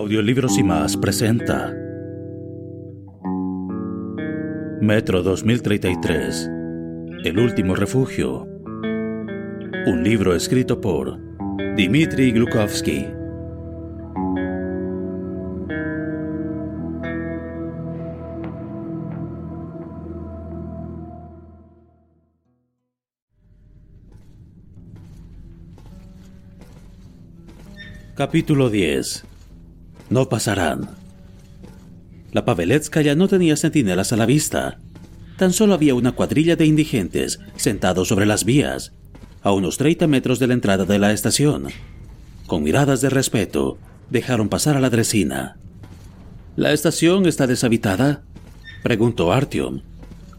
Audiolibros y más presenta Metro 2033 El último refugio. Un libro escrito por Dmitry Glukovsky. Capítulo 10 No pasarán. La Paveletskaya no tenía centinelas a la vista. Tan solo había una cuadrilla de indigentes sentados sobre las vías, a unos 30 metros de la entrada de la estación. Con miradas de respeto, dejaron pasar a la dresina. ¿La estación está deshabitada? preguntó Artyom.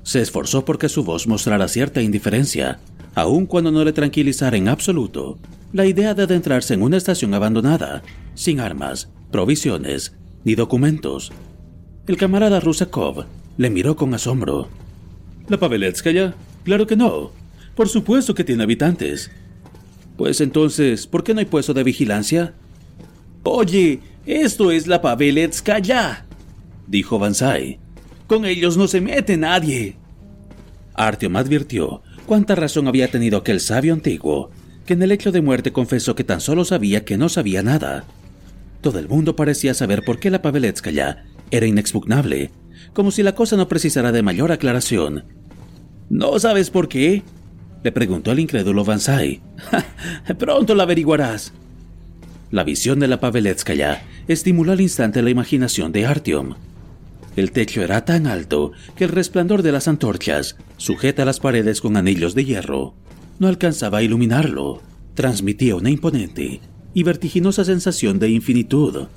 Se esforzó porque su voz mostrara cierta indiferencia, aun cuando no le tranquilizara en absoluto la idea de adentrarse en una estación abandonada, sin armas, provisiones ni documentos. El camarada Rusakov le miró con asombro. ¿La Paveletskaya? Claro que no. Por supuesto que tiene habitantes. Pues entonces, ¿por qué no hay puesto de vigilancia? Oye, esto es la Paveletskaya, dijo Bansai. Con ellos no se mete nadie. Artyom advirtió cuánta razón había tenido aquel sabio antiguo que en el hecho de muerte confesó que tan solo sabía que no sabía nada. Todo el mundo parecía saber por qué la Paveletskaya era inexpugnable, como si la cosa no precisara de mayor aclaración. ¿No sabes por qué? le preguntó el incrédulo Vansai. Pronto lo averiguarás. La visión de la Paveletskaya estimuló al instante la imaginación de Artyom. El techo era tan alto que el resplandor de las antorchas sujeta las paredes con anillos de hierro no alcanzaba a iluminarlo. Transmitía una imponente y vertiginosa sensación de infinitud.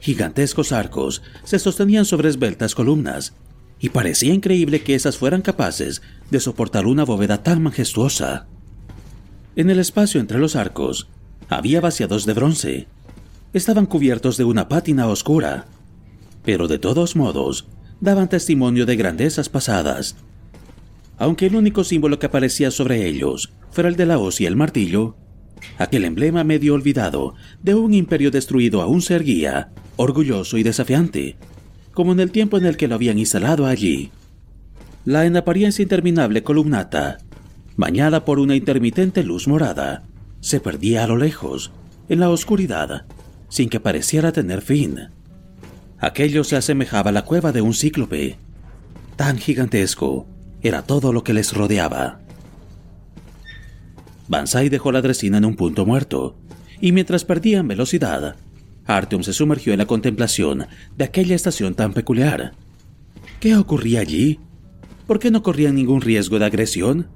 Gigantescos arcos se sostenían sobre esbeltas columnas, y parecía increíble que esas fueran capaces de soportar una bóveda tan majestuosa. En el espacio entre los arcos había vaciados de bronce. Estaban cubiertos de una pátina oscura, pero de todos modos daban testimonio de grandezas pasadas aunque el único símbolo que aparecía sobre ellos fuera el de la hoz y el martillo, aquel emblema medio olvidado de un imperio destruido aún se erguía, orgulloso y desafiante, como en el tiempo en el que lo habían instalado allí. La en apariencia interminable columnata, bañada por una intermitente luz morada, se perdía a lo lejos, en la oscuridad, sin que pareciera tener fin. Aquello se asemejaba a la cueva de un cíclope, tan gigantesco era todo lo que les rodeaba. Bansai dejó la dresina en un punto muerto, y mientras perdían velocidad, Artyom se sumergió en la contemplación de aquella estación tan peculiar. ¿Qué ocurría allí? ¿Por qué no corrían ningún riesgo de agresión?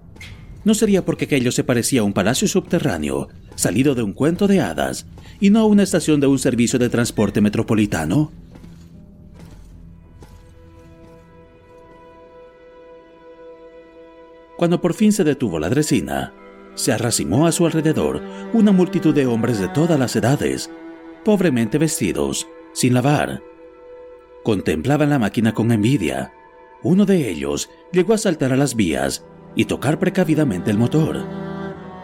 ¿No sería porque aquello se parecía a un palacio subterráneo, salido de un cuento de hadas, y no a una estación de un servicio de transporte metropolitano? Cuando por fin se detuvo la dresina, se arracimó a su alrededor una multitud de hombres de todas las edades, pobremente vestidos, sin lavar. Contemplaban la máquina con envidia. Uno de ellos llegó a saltar a las vías y tocar precavidamente el motor.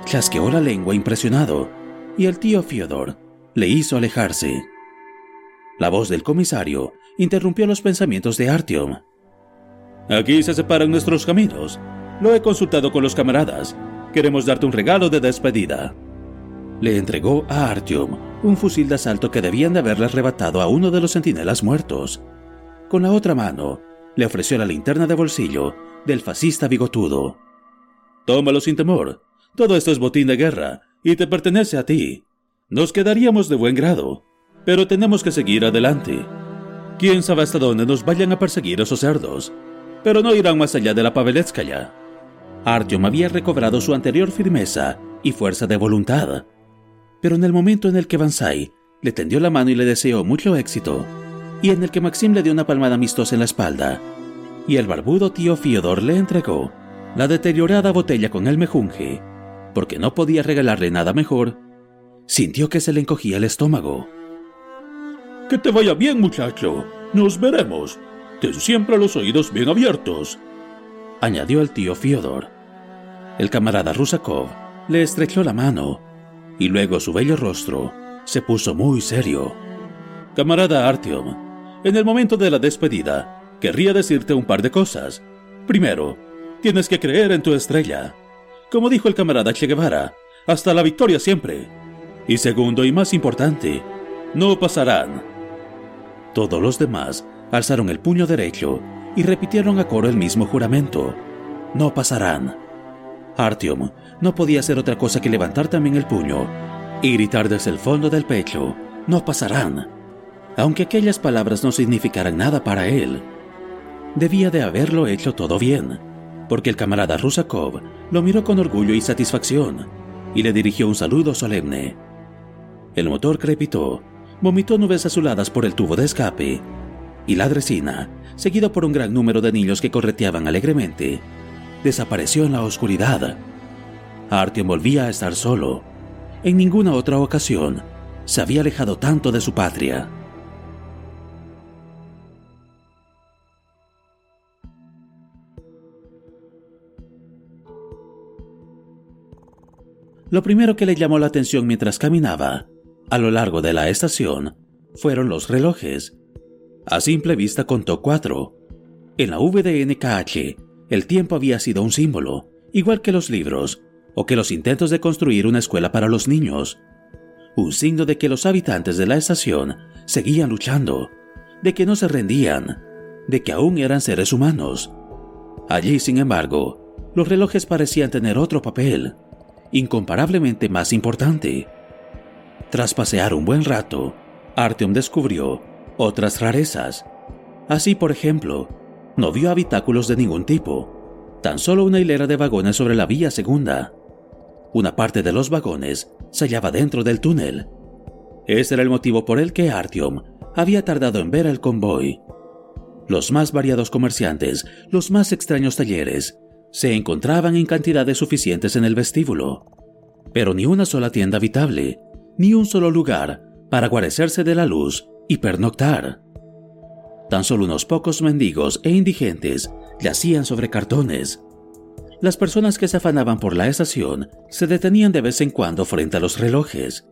Chasqueó la lengua impresionado y el tío Fyodor le hizo alejarse. La voz del comisario interrumpió los pensamientos de Artyom. Aquí se separan nuestros caminos. Lo he consultado con los camaradas. Queremos darte un regalo de despedida. Le entregó a Artyom un fusil de asalto que debían de haberle arrebatado a uno de los centinelas muertos. Con la otra mano, le ofreció la linterna de bolsillo del fascista bigotudo. Tómalo sin temor. Todo esto es botín de guerra y te pertenece a ti. Nos quedaríamos de buen grado, pero tenemos que seguir adelante. Quién sabe hasta dónde nos vayan a perseguir esos cerdos, pero no irán más allá de la Paveletskaya. Artyom había recobrado su anterior firmeza y fuerza de voluntad, pero en el momento en el que Bansai le tendió la mano y le deseó mucho éxito, y en el que Maxim le dio una palmada amistosa en la espalda, y el barbudo tío Fiodor le entregó la deteriorada botella con el mejunje, porque no podía regalarle nada mejor, sintió que se le encogía el estómago. Que te vaya bien, muchacho. Nos veremos. Ten siempre los oídos bien abiertos, añadió el tío Fiodor. El camarada Rusakov le estrechó la mano y luego su bello rostro se puso muy serio. Camarada Artyom, en el momento de la despedida, querría decirte un par de cosas. Primero, tienes que creer en tu estrella. Como dijo el camarada Che Guevara, hasta la victoria siempre. Y segundo y más importante, no pasarán. Todos los demás alzaron el puño derecho y repitieron a coro el mismo juramento. No pasarán. Artyom no podía hacer otra cosa que levantar también el puño y gritar desde el fondo del pecho, no pasarán, aunque aquellas palabras no significaran nada para él. Debía de haberlo hecho todo bien, porque el camarada Rusakov lo miró con orgullo y satisfacción y le dirigió un saludo solemne. El motor crepitó, vomitó nubes azuladas por el tubo de escape y la dresina, seguido por un gran número de niños que correteaban alegremente, desapareció en la oscuridad. Artyom volvía a estar solo. En ninguna otra ocasión se había alejado tanto de su patria. Lo primero que le llamó la atención mientras caminaba a lo largo de la estación fueron los relojes. A simple vista contó cuatro. En la VDNKH el tiempo había sido un símbolo, igual que los libros, o que los intentos de construir una escuela para los niños. Un signo de que los habitantes de la estación seguían luchando, de que no se rendían, de que aún eran seres humanos. Allí, sin embargo, los relojes parecían tener otro papel, incomparablemente más importante. Tras pasear un buen rato, Artyom descubrió otras rarezas. Así, por ejemplo, no vio habitáculos de ningún tipo, tan solo una hilera de vagones sobre la vía segunda. Una parte de los vagones se hallaba dentro del túnel. Ese era el motivo por el que Artyom había tardado en ver el convoy. Los más variados comerciantes, los más extraños talleres, se encontraban en cantidades suficientes en el vestíbulo, pero ni una sola tienda habitable, ni un solo lugar para guarecerse de la luz y pernoctar. Tan solo unos pocos mendigos e indigentes yacían sobre cartones. Las personas que se afanaban por la estación se detenían de vez en cuando frente a los relojes.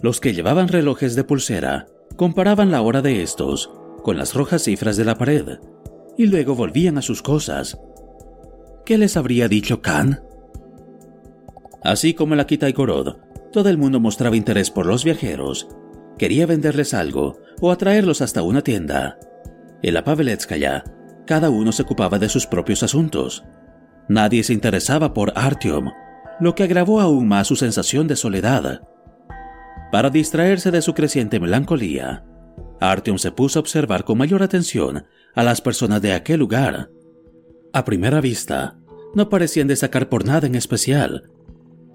Los que llevaban relojes de pulsera comparaban la hora de estos con las rojas cifras de la pared y luego volvían a sus cosas. ¿Qué les habría dicho Khan? Así como la Kita y Gorod, todo el mundo mostraba interés por los viajeros. Quería venderles algo o atraerlos hasta una tienda. En la Paveletskaya, cada uno se ocupaba de sus propios asuntos. Nadie se interesaba por Artyom, lo que agravó aún más su sensación de soledad. Para distraerse de su creciente melancolía, Artyom se puso a observar con mayor atención a las personas de aquel lugar. A primera vista, no parecían destacar por nada en especial.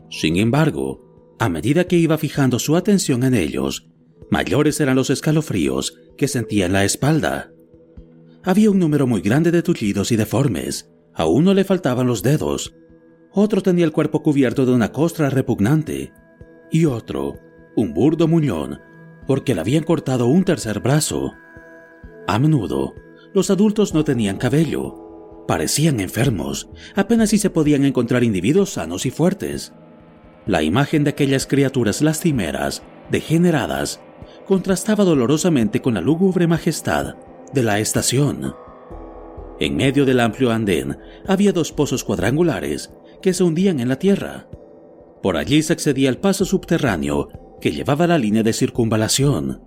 Sin embargo, a medida que iba fijando su atención en ellos, mayores eran los escalofríos que sentía en la espalda. Había un número muy grande de tullidos y deformes. A uno le faltaban los dedos. Otro tenía el cuerpo cubierto de una costra repugnante. Y otro, un burdo muñón, porque le habían cortado un tercer brazo. A menudo, los adultos no tenían cabello. Parecían enfermos. Apenas si se podían encontrar individuos sanos y fuertes. La imagen de aquellas criaturas lastimeras, degeneradas, contrastaba dolorosamente con la lúgubre majestad de la estación. En medio del amplio andén había dos pozos cuadrangulares que se hundían en la tierra. Por allí se accedía al paso subterráneo que llevaba la línea de circunvalación.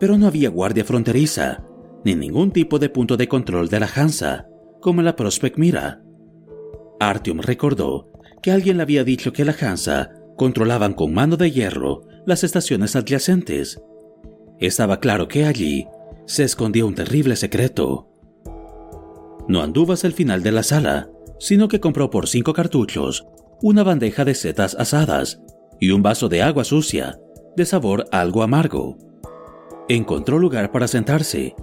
Pero no había guardia fronteriza, ni ningún tipo de punto de control de la Hansa, como la Prospect Mira. Artyom recordó que alguien le había dicho que la Hansa controlaban con mano de hierro las estaciones adyacentes. Estaba claro que allí se escondía un terrible secreto. No anduvo hasta el final de la sala, sino que compró por cinco cartuchos una bandeja de setas asadas y un vaso de agua sucia, de sabor algo amargo. Encontró lugar para sentarse,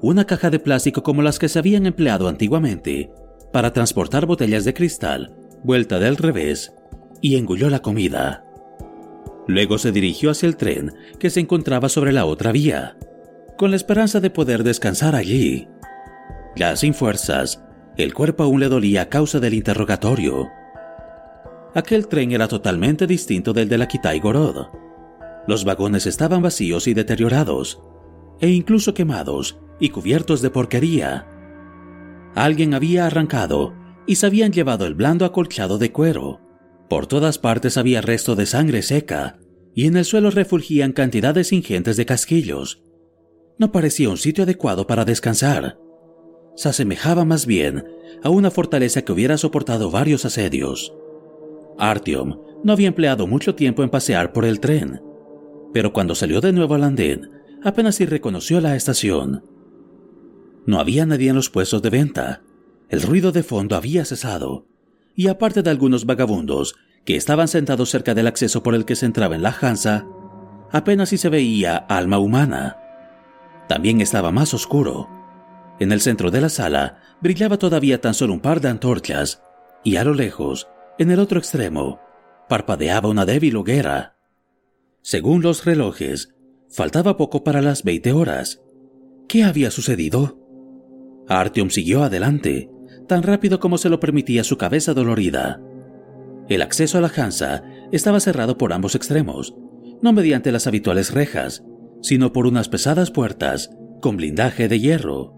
una caja de plástico como las que se habían empleado antiguamente para transportar botellas de cristal, vuelta del revés, y engulló la comida. Luego se dirigió hacia el tren que se encontraba sobre la otra vía, con la esperanza de poder descansar allí. Ya sin fuerzas, el cuerpo aún le dolía a causa del interrogatorio. Aquel tren era totalmente distinto del de la Kitai Gorod. Los vagones estaban vacíos y deteriorados, e incluso quemados y cubiertos de porquería. Alguien había arrancado y se habían llevado el blando acolchado de cuero. Por todas partes había resto de sangre seca, y en el suelo refulgían cantidades ingentes de casquillos. No parecía un sitio adecuado para descansar. Se asemejaba más bien a una fortaleza que hubiera soportado varios asedios. Artyom no había empleado mucho tiempo en pasear por el tren, pero cuando salió de nuevo al andén, apenas si reconoció la estación. No había nadie en los puestos de venta. El ruido de fondo había cesado y aparte de algunos vagabundos que estaban sentados cerca del acceso por el que se entraba en la Hansa, apenas si se veía alma humana. También estaba más oscuro. En el centro de la sala brillaba todavía tan solo un par de antorchas, y a lo lejos, en el otro extremo, parpadeaba una débil hoguera. Según los relojes, faltaba poco para las 20 horas. ¿Qué había sucedido? Artyom siguió adelante, tan rápido como se lo permitía su cabeza dolorida. El acceso a la Hansa estaba cerrado por ambos extremos, no mediante las habituales rejas, sino por unas pesadas puertas con blindaje de hierro.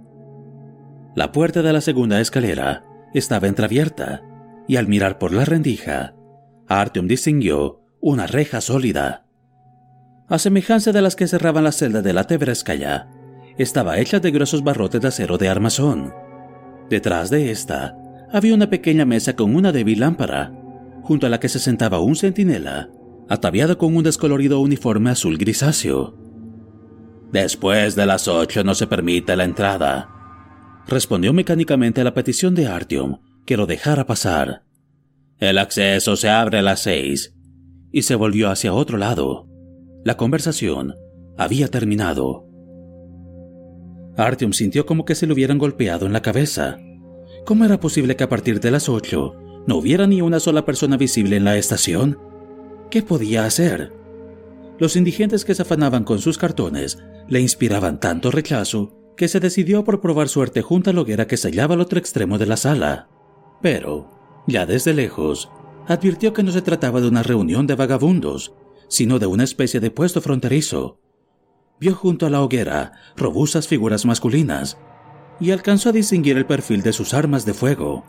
La puerta de la segunda escalera estaba entreabierta, y al mirar por la rendija, Artyom distinguió una reja sólida. A semejanza de las que cerraban la celda de la Tebreskaya, estaba hecha de gruesos barrotes de acero de armazón, Detrás de esta había una pequeña mesa con una débil lámpara, junto a la que se sentaba un centinela, ataviado con un descolorido uniforme azul grisáceo. Después de las ocho no se permite la entrada, respondió mecánicamente a la petición de Artyom que lo dejara pasar. El acceso se abre a las seis, y se volvió hacia otro lado. La conversación había terminado. Artyom sintió como que se le hubieran golpeado en la cabeza. ¿Cómo era posible que a partir de las ocho no hubiera ni una sola persona visible en la estación? ¿Qué podía hacer? Los indigentes que se afanaban con sus cartones le inspiraban tanto rechazo que se decidió por probar suerte junto a la hoguera que se hallaba al otro extremo de la sala. Pero, ya desde lejos, advirtió que no se trataba de una reunión de vagabundos, sino de una especie de puesto fronterizo, vio junto a la hoguera robustas figuras masculinas y alcanzó a distinguir el perfil de sus armas de fuego.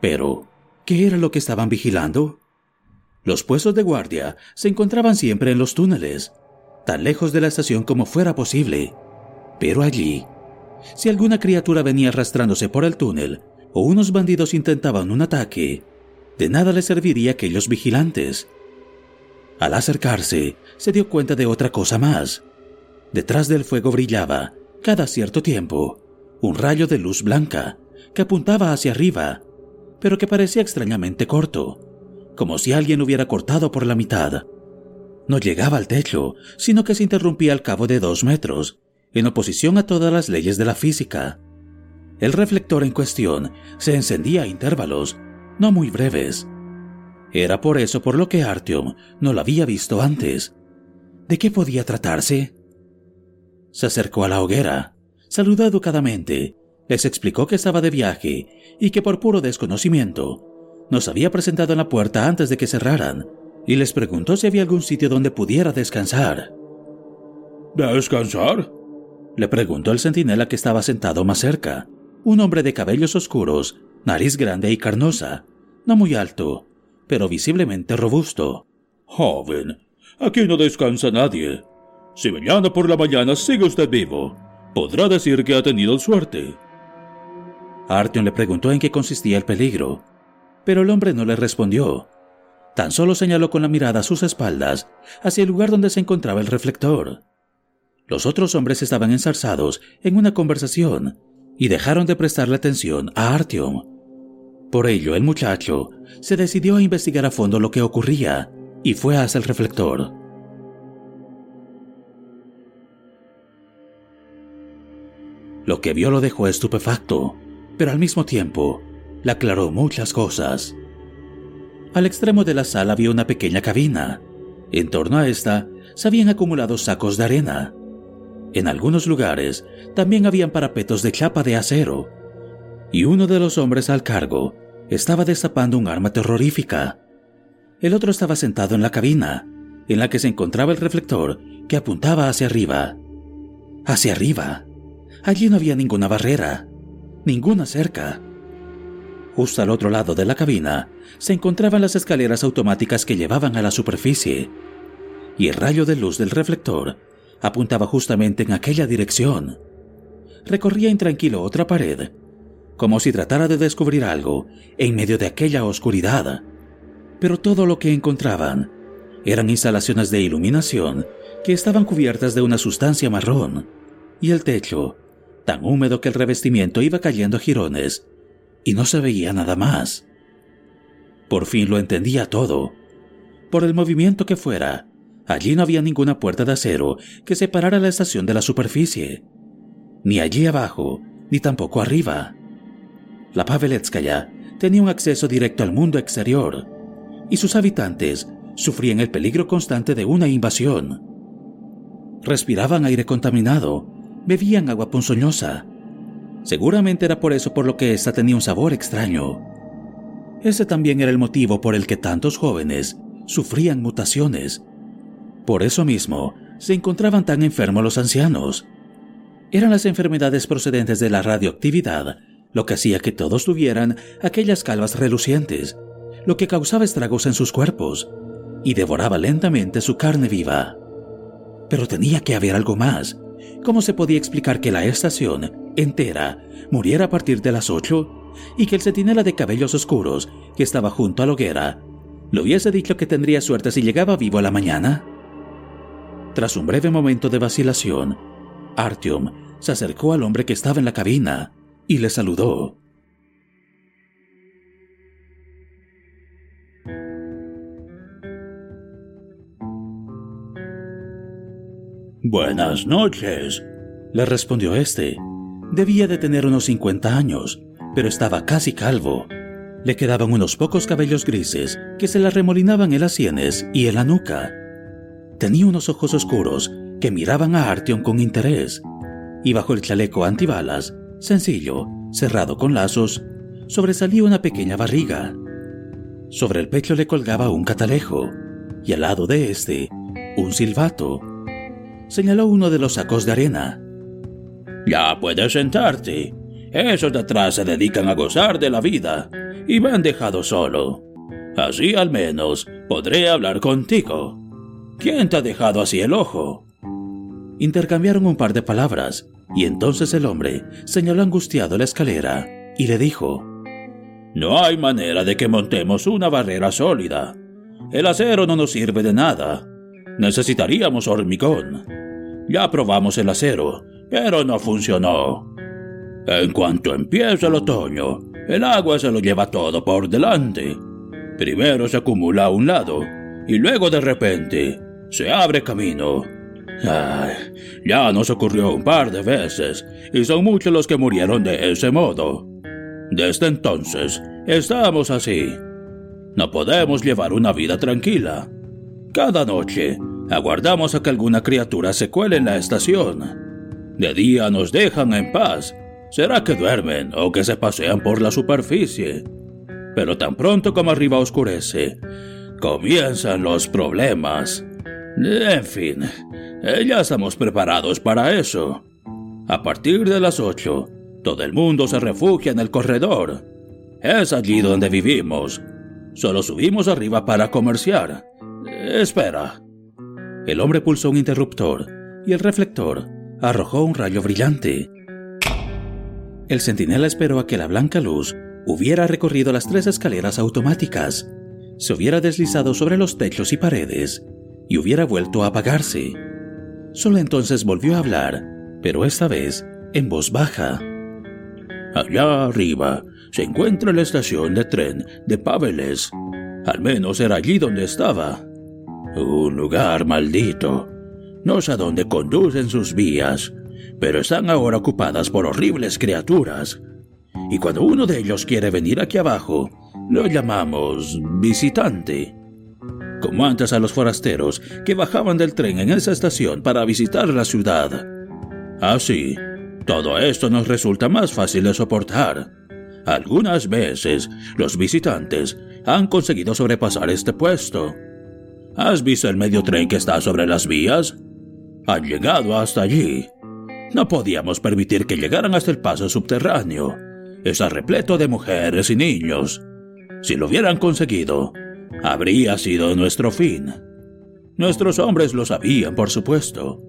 Pero, ¿qué era lo que estaban vigilando? Los puestos de guardia se encontraban siempre en los túneles, tan lejos de la estación como fuera posible. Pero allí, si alguna criatura venía arrastrándose por el túnel o unos bandidos intentaban un ataque, de nada le serviría aquellos vigilantes. Al acercarse, se dio cuenta de otra cosa más. Detrás del fuego brillaba, cada cierto tiempo, un rayo de luz blanca que apuntaba hacia arriba, pero que parecía extrañamente corto, como si alguien hubiera cortado por la mitad. No llegaba al techo, sino que se interrumpía al cabo de dos metros, en oposición a todas las leyes de la física. El reflector en cuestión se encendía a intervalos, no muy breves. Era por eso por lo que Artyom no lo había visto antes. ¿De qué podía tratarse? Se acercó a la hoguera, saludó educadamente, les explicó que estaba de viaje y que por puro desconocimiento nos había presentado en la puerta antes de que cerraran y les preguntó si había algún sitio donde pudiera descansar. ¿Descansar? Le preguntó el centinela que estaba sentado más cerca, un hombre de cabellos oscuros, nariz grande y carnosa, no muy alto, pero visiblemente robusto. Joven, aquí no descansa nadie. Si mañana por la mañana sigue usted vivo, podrá decir que ha tenido suerte. Artyom le preguntó en qué consistía el peligro, pero el hombre no le respondió. Tan solo señaló con la mirada a sus espaldas hacia el lugar donde se encontraba el reflector. Los otros hombres estaban enzarzados en una conversación y dejaron de prestarle atención a Artyom. Por ello, el muchacho se decidió a investigar a fondo lo que ocurría y fue hacia el reflector. Lo que vio lo dejó estupefacto, pero al mismo tiempo le aclaró muchas cosas. Al extremo de la sala había una pequeña cabina. En torno a esta se habían acumulado sacos de arena. En algunos lugares también habían parapetos de chapa de acero. Y uno de los hombres al cargo estaba destapando un arma terrorífica. El otro estaba sentado en la cabina, en la que se encontraba el reflector que apuntaba hacia arriba. Hacia arriba. Allí no había ninguna barrera, ninguna cerca. Justo al otro lado de la cabina se encontraban las escaleras automáticas que llevaban a la superficie, y el rayo de luz del reflector apuntaba justamente en aquella dirección. Recorría intranquilo otra pared, como si tratara de descubrir algo en medio de aquella oscuridad. Pero todo lo que encontraban eran instalaciones de iluminación que estaban cubiertas de una sustancia marrón, y el techo, tan húmedo que el revestimiento iba cayendo a jirones, y no se veía nada más. Por fin lo entendía todo. Por el movimiento que fuera, allí no había ninguna puerta de acero que separara la estación de la superficie, ni allí abajo, ni tampoco arriba. La Paveletskaya tenía un acceso directo al mundo exterior, y sus habitantes sufrían el peligro constante de una invasión. Respiraban aire contaminado, bebían agua ponzoñosa, Seguramente era por eso por lo que ésta tenía un sabor extraño. Ese también era el motivo por el que tantos jóvenes sufrían mutaciones. Por eso mismo se encontraban tan enfermos los ancianos. Eran las enfermedades procedentes de la radioactividad lo que hacía que todos tuvieran aquellas calvas relucientes, lo que causaba estragos en sus cuerpos y devoraba lentamente su carne viva. Pero tenía que haber algo más. ¿Cómo se podía explicar que la estación entera muriera a partir de las ocho y que el centinela de cabellos oscuros que estaba junto a la hoguera le hubiese dicho que tendría suerte si llegaba vivo a la mañana. Tras un breve momento de vacilación, Artyom se acercó al hombre que estaba en la cabina y le saludó. Buenas noches, le respondió este, Debía de tener unos 50 años, pero estaba casi calvo. Le quedaban unos pocos cabellos grises que se le remolinaban en las sienes y en la nuca. Tenía unos ojos oscuros que miraban a Artyom con interés, y bajo el chaleco antibalas, sencillo, cerrado con lazos, sobresalía una pequeña barriga. Sobre el pecho le colgaba un catalejo, y al lado de este, un silbato. Señaló uno de los sacos de arena. Ya puedes sentarte. Esos de atrás se dedican a gozar de la vida y me han dejado solo. Así al menos podré hablar contigo. ¿Quién te ha dejado así el ojo? Intercambiaron un par de palabras y entonces el hombre señaló angustiado la escalera y le dijo, No hay manera de que montemos una barrera sólida. El acero no nos sirve de nada. Necesitaríamos hormigón. Ya probamos el acero pero no funcionó. En cuanto empieza el otoño, el agua se lo lleva todo por delante. Primero se acumula a un lado y luego de repente se abre camino. ya nos ocurrió un par de veces y son muchos los que murieron de ese modo. Desde entonces estamos así. No podemos llevar una vida tranquila. Cada noche aguardamos a que alguna criatura se cuele en la estación de día nos dejan en paz. Será que duermen o que se pasean por la superficie. Pero tan pronto como arriba oscurece, comienzan los problemas. En fin, ya estamos preparados para eso. A partir de las ocho, todo el mundo se refugia en el corredor. Es allí donde vivimos. Solo subimos arriba para comerciar. Espera. El hombre pulsó un interruptor y el reflector arrojó un rayo brillante. El centinela esperó a que la blanca luz hubiera recorrido las tres escaleras automáticas, se hubiera deslizado sobre los techos y paredes y hubiera vuelto a apagarse. Solo entonces volvió a hablar, pero esta vez en voz baja. Allá arriba se encuentra la estación de tren de Paveles. Al menos era allí donde estaba. Un lugar maldito. No sé a dónde conducen sus vías, pero están ahora ocupadas por horribles criaturas. Y cuando uno de ellos quiere venir aquí abajo, lo llamamos visitante. Como antes a los forasteros que bajaban del tren en esa estación para visitar la ciudad. Así, todo esto nos resulta más fácil de soportar. Algunas veces los visitantes han conseguido sobrepasar este puesto. ¿Has visto el medio tren que está sobre las vías? Han llegado hasta allí. No podíamos permitir que llegaran hasta el paso subterráneo. Está repleto de mujeres y niños. Si lo hubieran conseguido, habría sido nuestro fin. Nuestros hombres lo sabían, por supuesto.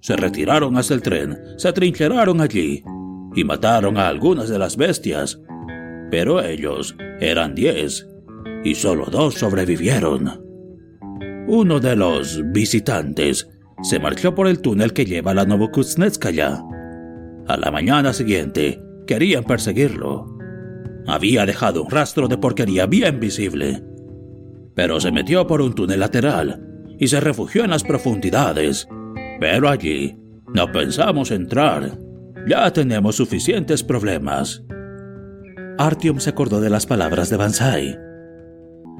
Se retiraron hasta el tren, se atrincheraron allí y mataron a algunas de las bestias. Pero ellos eran diez y solo dos sobrevivieron. Uno de los visitantes se marchó por el túnel que lleva a la Novokuznetskaya. A la mañana siguiente, querían perseguirlo. Había dejado un rastro de porquería bien visible. Pero se metió por un túnel lateral y se refugió en las profundidades. Pero allí no pensamos entrar. Ya tenemos suficientes problemas. Artyom se acordó de las palabras de Bansai.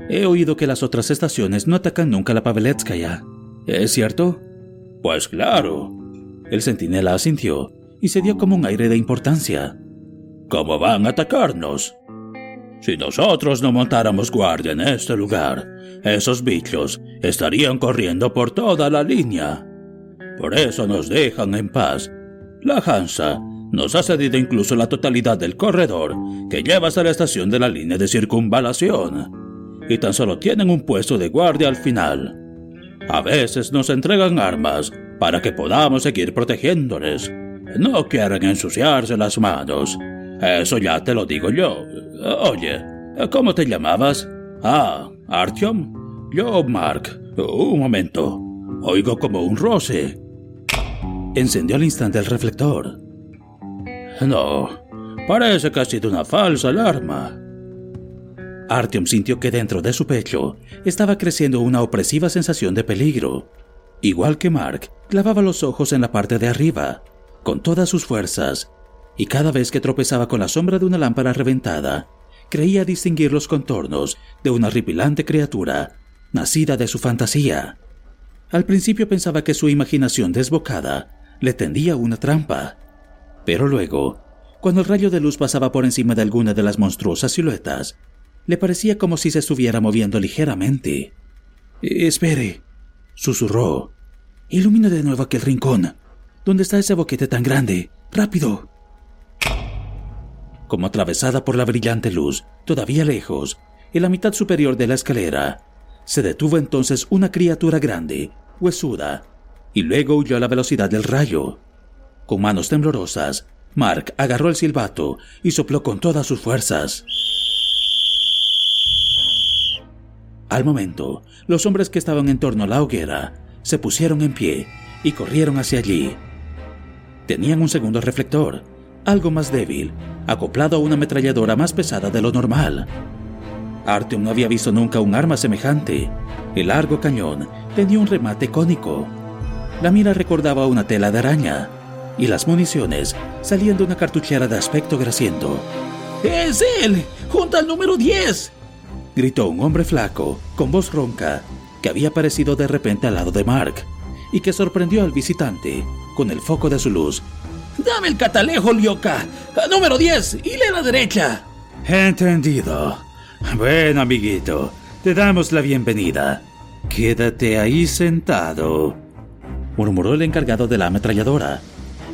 He oído que las otras estaciones no atacan nunca la Paveletskaya. ¿Es cierto? Pues claro. El centinela asintió y se dio como un aire de importancia. ¿Cómo van a atacarnos? Si nosotros no montáramos guardia en este lugar, esos bichos estarían corriendo por toda la línea. Por eso nos dejan en paz. La Hansa nos ha cedido incluso la totalidad del corredor que lleva hasta la estación de la línea de circunvalación. Y tan solo tienen un puesto de guardia al final. A veces nos entregan armas para que podamos seguir protegiéndoles. No quieren ensuciarse las manos. Eso ya te lo digo yo. Oye, ¿cómo te llamabas? Ah, Artyom. Yo, Mark. Un momento. Oigo como un roce. Encendió al instante el reflector. No, parece que ha sido una falsa alarma. Artyom sintió que dentro de su pecho estaba creciendo una opresiva sensación de peligro. Igual que Mark, clavaba los ojos en la parte de arriba, con todas sus fuerzas, y cada vez que tropezaba con la sombra de una lámpara reventada, creía distinguir los contornos de una horripilante criatura nacida de su fantasía. Al principio pensaba que su imaginación desbocada le tendía una trampa, pero luego, cuando el rayo de luz pasaba por encima de alguna de las monstruosas siluetas, le parecía como si se estuviera moviendo ligeramente. Espere, susurró. Ilumina de nuevo aquel rincón. ¿Dónde está ese boquete tan grande? ¡Rápido! Como atravesada por la brillante luz, todavía lejos, en la mitad superior de la escalera, se detuvo entonces una criatura grande, huesuda, y luego huyó a la velocidad del rayo. Con manos temblorosas, Mark agarró el silbato y sopló con todas sus fuerzas. Al momento, los hombres que estaban en torno a la hoguera se pusieron en pie y corrieron hacia allí. Tenían un segundo reflector, algo más débil, acoplado a una ametralladora más pesada de lo normal. Artyom no había visto nunca un arma semejante. El largo cañón tenía un remate cónico. La mira recordaba una tela de araña, y las municiones salían de una cartuchera de aspecto grasiento. ¡Es él! ¡Junta al número 10! Gritó un hombre flaco, con voz ronca, que había aparecido de repente al lado de Mark, y que sorprendió al visitante con el foco de su luz. ¡Dame el catalejo, Lioka! ¡Número 10! ¡Y a la derecha! Entendido. Bueno, amiguito, te damos la bienvenida. Quédate ahí sentado, murmuró el encargado de la ametralladora,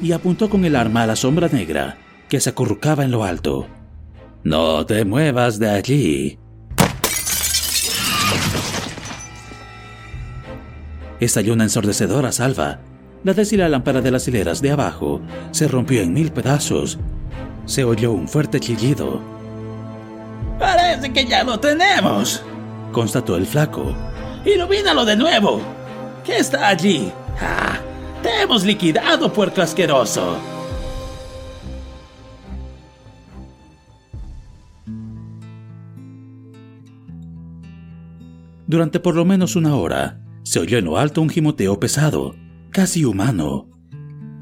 y apuntó con el arma a la sombra negra que se acurrucaba en lo alto. No te muevas de allí. Estalló una ensordecedora salva, La la lámpara de las hileras de abajo se rompió en mil pedazos. Se oyó un fuerte chillido. Parece que ya lo tenemos, constató el flaco. Ilumínalo de nuevo. ¿Qué está allí? ¡Ah! ¡Te hemos liquidado, puerco asqueroso! Durante por lo menos una hora, se oyó en lo alto un gimoteo pesado, casi humano.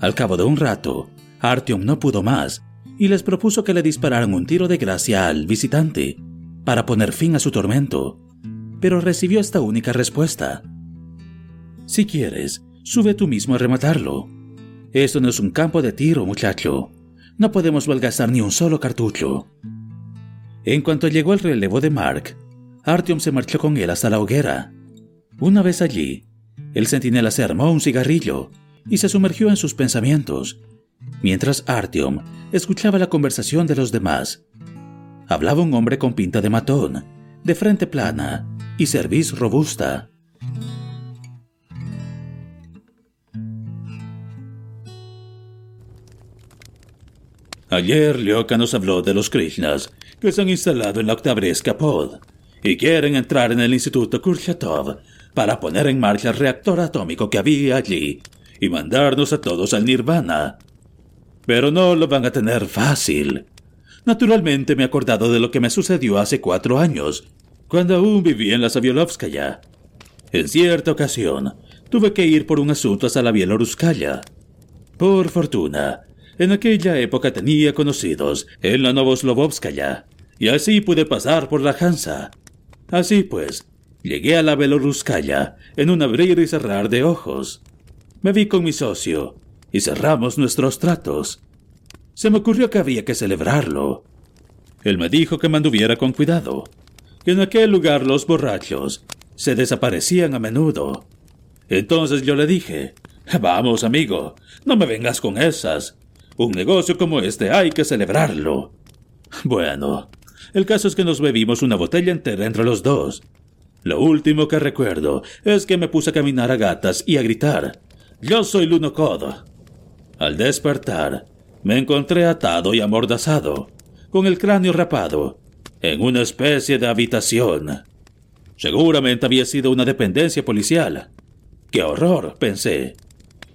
Al cabo de un rato, Artyom no pudo más y les propuso que le dispararan un tiro de gracia al visitante para poner fin a su tormento, pero recibió esta única respuesta. Si quieres, sube tú mismo a rematarlo. Esto no es un campo de tiro, muchacho. No podemos malgastar ni un solo cartucho. En cuanto llegó el relevo de Mark, Artyom se marchó con él hasta la hoguera. Una vez allí, el centinela se armó un cigarrillo y se sumergió en sus pensamientos, mientras Artyom escuchaba la conversación de los demás. Hablaba un hombre con pinta de matón, de frente plana y cerviz robusta. Ayer Lyoka nos habló de los Krishnas que se han instalado en la octavresca Pod y quieren entrar en el Instituto Kurchatov para poner en marcha el reactor atómico que había allí y mandarnos a todos al nirvana. Pero no lo van a tener fácil. Naturalmente me he acordado de lo que me sucedió hace cuatro años, cuando aún vivía en la Saviolovskaya. En cierta ocasión, tuve que ir por un asunto hasta la Bielorruskaya. Por fortuna, en aquella época tenía conocidos en la Novoslovovskaya, y así pude pasar por la Hansa. Así pues, Llegué a la Belorruskaya en un abrir y cerrar de ojos. Me vi con mi socio y cerramos nuestros tratos. Se me ocurrió que había que celebrarlo. Él me dijo que mantuviera con cuidado, que en aquel lugar los borrachos se desaparecían a menudo. Entonces yo le dije, Vamos, amigo, no me vengas con esas. Un negocio como este hay que celebrarlo. Bueno, el caso es que nos bebimos una botella entera entre los dos lo último que recuerdo es que me puse a caminar a gatas y a gritar, Yo soy Lunocod. Al despertar, me encontré atado y amordazado, con el cráneo rapado, en una especie de habitación. Seguramente había sido una dependencia policial. ¡Qué horror! pensé.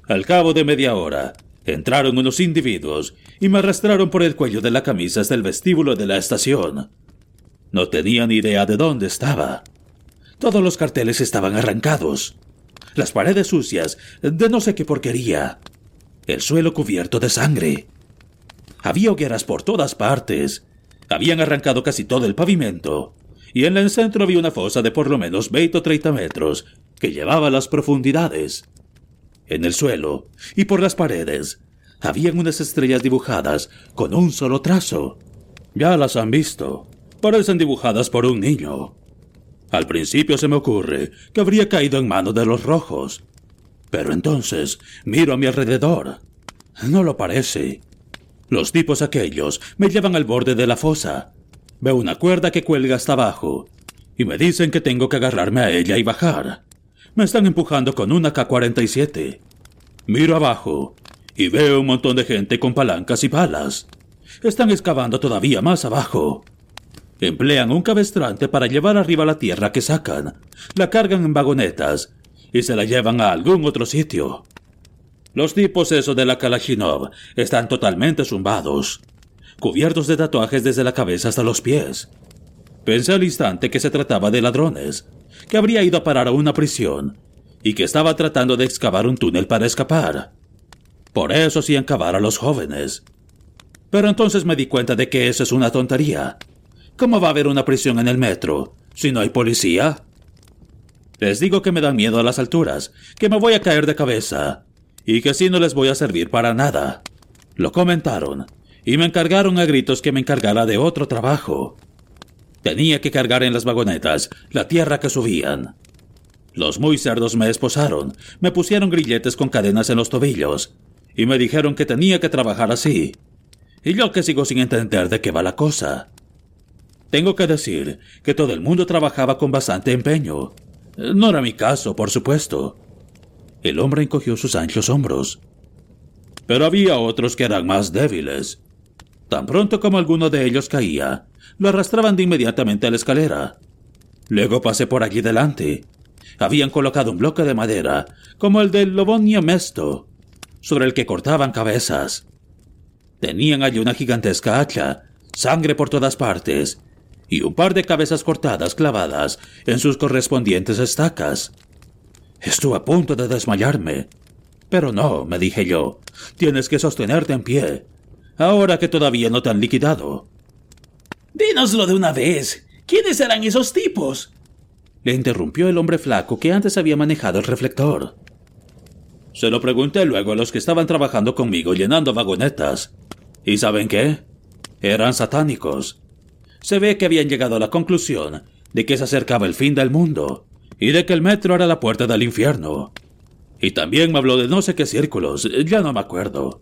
Al cabo de media hora, entraron unos individuos y me arrastraron por el cuello de la camisa hasta el vestíbulo de la estación. No tenía ni idea de dónde estaba. Todos los carteles estaban arrancados. Las paredes sucias de no sé qué porquería. El suelo cubierto de sangre. Había hogueras por todas partes. Habían arrancado casi todo el pavimento. Y en el centro había una fosa de por lo menos 20 o 30 metros que llevaba las profundidades. En el suelo y por las paredes habían unas estrellas dibujadas con un solo trazo. Ya las han visto. Parecen dibujadas por un niño. Al principio se me ocurre que habría caído en manos de los rojos. Pero entonces miro a mi alrededor. No lo parece. Los tipos aquellos me llevan al borde de la fosa. Veo una cuerda que cuelga hasta abajo. Y me dicen que tengo que agarrarme a ella y bajar. Me están empujando con una K-47. Miro abajo y veo un montón de gente con palancas y palas. Están excavando todavía más abajo. Emplean un cabestrante para llevar arriba la tierra que sacan, la cargan en vagonetas y se la llevan a algún otro sitio. Los tipos esos de la Kalashnikov están totalmente zumbados, cubiertos de tatuajes desde la cabeza hasta los pies. Pensé al instante que se trataba de ladrones, que habría ido a parar a una prisión y que estaba tratando de excavar un túnel para escapar. Por eso hacían cavar a los jóvenes. Pero entonces me di cuenta de que eso es una tontería ¿Cómo va a haber una prisión en el metro si no hay policía? Les digo que me dan miedo a las alturas, que me voy a caer de cabeza y que así no les voy a servir para nada. Lo comentaron y me encargaron a gritos que me encargara de otro trabajo. Tenía que cargar en las vagonetas la tierra que subían. Los muy cerdos me esposaron, me pusieron grilletes con cadenas en los tobillos y me dijeron que tenía que trabajar así. Y yo que sigo sin entender de qué va la cosa. Tengo que decir que todo el mundo trabajaba con bastante empeño. No era mi caso, por supuesto. El hombre encogió sus anchos hombros. Pero había otros que eran más débiles. Tan pronto como alguno de ellos caía, lo arrastraban de inmediatamente a la escalera. Luego pasé por allí delante. Habían colocado un bloque de madera, como el del Lobonio Mesto, sobre el que cortaban cabezas. Tenían allí una gigantesca hacha, sangre por todas partes, y un par de cabezas cortadas clavadas en sus correspondientes estacas. Estuve a punto de desmayarme. Pero no, me dije yo, tienes que sostenerte en pie, ahora que todavía no te han liquidado. Dínoslo de una vez. ¿Quiénes eran esos tipos? Le interrumpió el hombre flaco que antes había manejado el reflector. Se lo pregunté luego a los que estaban trabajando conmigo llenando vagonetas. ¿Y saben qué? Eran satánicos. Se ve que habían llegado a la conclusión de que se acercaba el fin del mundo y de que el metro era la puerta del infierno. Y también me habló de no sé qué círculos, ya no me acuerdo.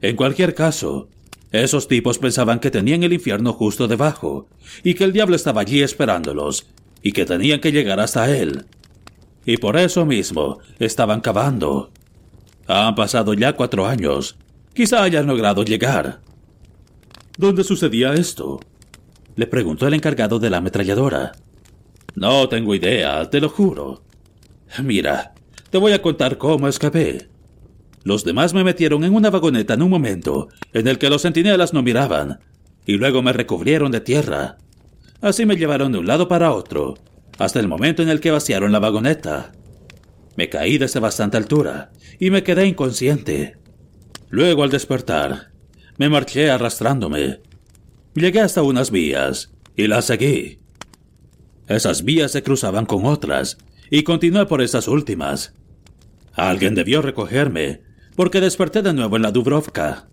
En cualquier caso, esos tipos pensaban que tenían el infierno justo debajo, y que el diablo estaba allí esperándolos, y que tenían que llegar hasta él. Y por eso mismo estaban cavando. Han pasado ya cuatro años. Quizá hayan logrado llegar. ¿Dónde sucedía esto? Le preguntó el encargado de la ametralladora. No tengo idea, te lo juro. Mira, te voy a contar cómo escapé. Los demás me metieron en una vagoneta en un momento en el que los centinelas no miraban, y luego me recubrieron de tierra. Así me llevaron de un lado para otro, hasta el momento en el que vaciaron la vagoneta. Me caí desde bastante altura y me quedé inconsciente. Luego, al despertar, me marché arrastrándome. Llegué hasta unas vías y las seguí. Esas vías se cruzaban con otras y continué por esas últimas. Alguien debió recogerme porque desperté de nuevo en la Dubrovka.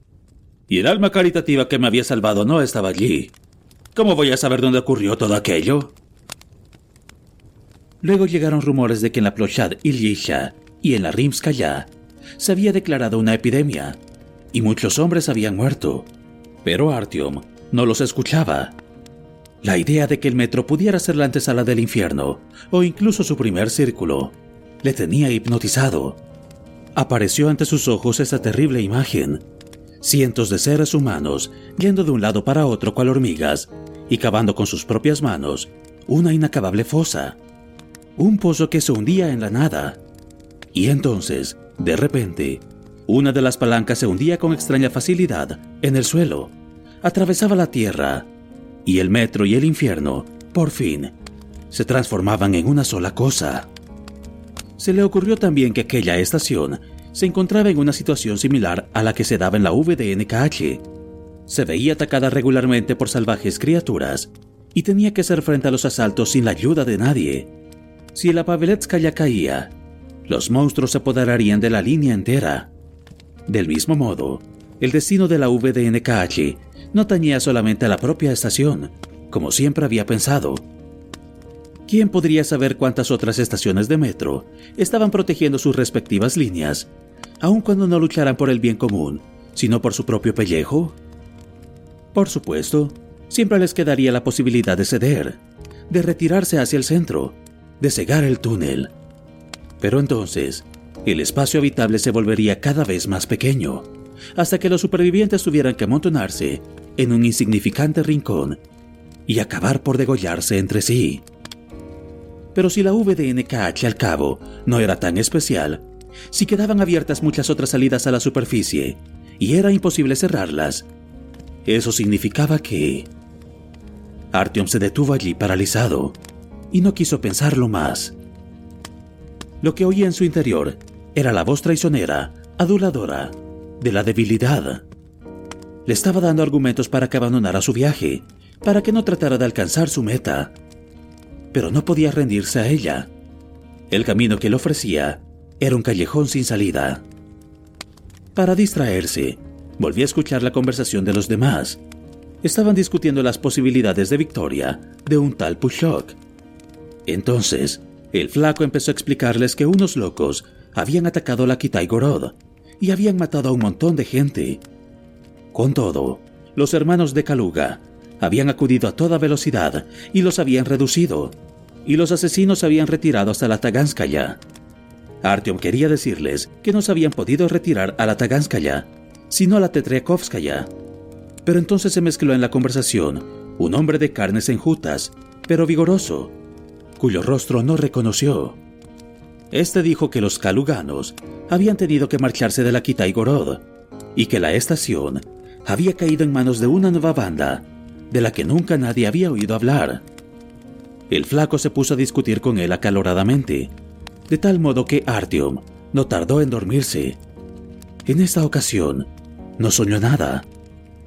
Y el alma caritativa que me había salvado no estaba allí. ¿Cómo voy a saber dónde ocurrió todo aquello? Luego llegaron rumores de que en la Plochad Ilyisha y en la Rimskaya se había declarado una epidemia y muchos hombres habían muerto. Pero Artyom no los escuchaba. La idea de que el metro pudiera ser la antesala del infierno, o incluso su primer círculo, le tenía hipnotizado apareció ante sus ojos esa terrible imagen. Cientos de seres humanos yendo de un lado para otro cual hormigas y cavando con sus propias manos una inacabable fosa. Un pozo que se hundía en la nada. Y entonces, de repente, una de las palancas se hundía con extraña facilidad en el suelo, atravesaba la tierra, y el metro y el infierno, por fin, se transformaban en una sola cosa. Se le ocurrió también que aquella estación se encontraba en una situación similar a la que se daba en la VDNKH. Se veía atacada regularmente por salvajes criaturas y tenía que hacer frente a los asaltos sin la ayuda de nadie. Si la Paveletskaya caía, los monstruos se apoderarían de la línea entera. Del mismo modo, el destino de la VDNKH no tañía solamente a la propia estación, como siempre había pensado, ¿Quién podría saber cuántas otras estaciones de metro estaban protegiendo sus respectivas líneas, aun cuando no lucharan por el bien común, sino por su propio pellejo? Por supuesto, siempre les quedaría la posibilidad de ceder, de retirarse hacia el centro, de cegar el túnel. Pero entonces, el espacio habitable se volvería cada vez más pequeño, hasta que los supervivientes tuvieran que amontonarse en un insignificante rincón y acabar por degollarse entre sí. Pero si la VDNKH al cabo no era tan especial, si quedaban abiertas muchas otras salidas a la superficie y era imposible cerrarlas, eso significaba que... Artyom se detuvo allí paralizado y no quiso pensarlo más. Lo que oía en su interior era la voz traicionera, aduladora, de la debilidad. Le estaba dando argumentos para que abandonara su viaje, para que no tratara de alcanzar su meta pero no podía rendirse a ella. El camino que le ofrecía era un callejón sin salida. Para distraerse, volví a escuchar la conversación de los demás. Estaban discutiendo las posibilidades de victoria de un tal Pushok. Entonces, el flaco empezó a explicarles que unos locos habían atacado la Kitai Gorod y habían matado a un montón de gente. Con todo, los hermanos de Kaluga habían acudido a toda velocidad y los habían reducido, y los asesinos se habían retirado hasta la Taganskaya. Artyom quería decirles que no se habían podido retirar a la Taganskaya, sino a la Tetriakovskaya. Pero entonces se mezcló en la conversación un hombre de carnes enjutas, pero vigoroso, cuyo rostro no reconoció. Este dijo que los kaluganos habían tenido que marcharse de la Kitaigorod y que la estación había caído en manos de una nueva banda de la que nunca nadie había oído hablar. El flaco se puso a discutir con él acaloradamente, de tal modo que Artyom no tardó en dormirse. En esta ocasión, no soñó nada,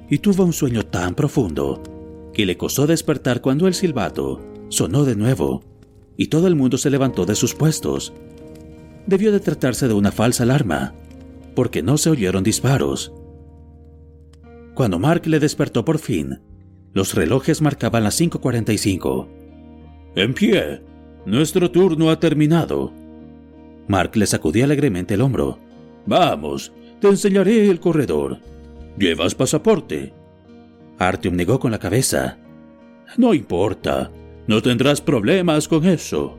y tuvo un sueño tan profundo que le costó despertar cuando el silbato sonó de nuevo, y todo el mundo se levantó de sus puestos. Debió de tratarse de una falsa alarma, porque no se oyeron disparos. Cuando Mark le despertó por fin, los relojes marcaban las 5.45. En pie. Nuestro turno ha terminado. Mark le sacudía alegremente el hombro. Vamos, te enseñaré el corredor. ¿Llevas pasaporte? Artyom negó con la cabeza. No importa, no tendrás problemas con eso.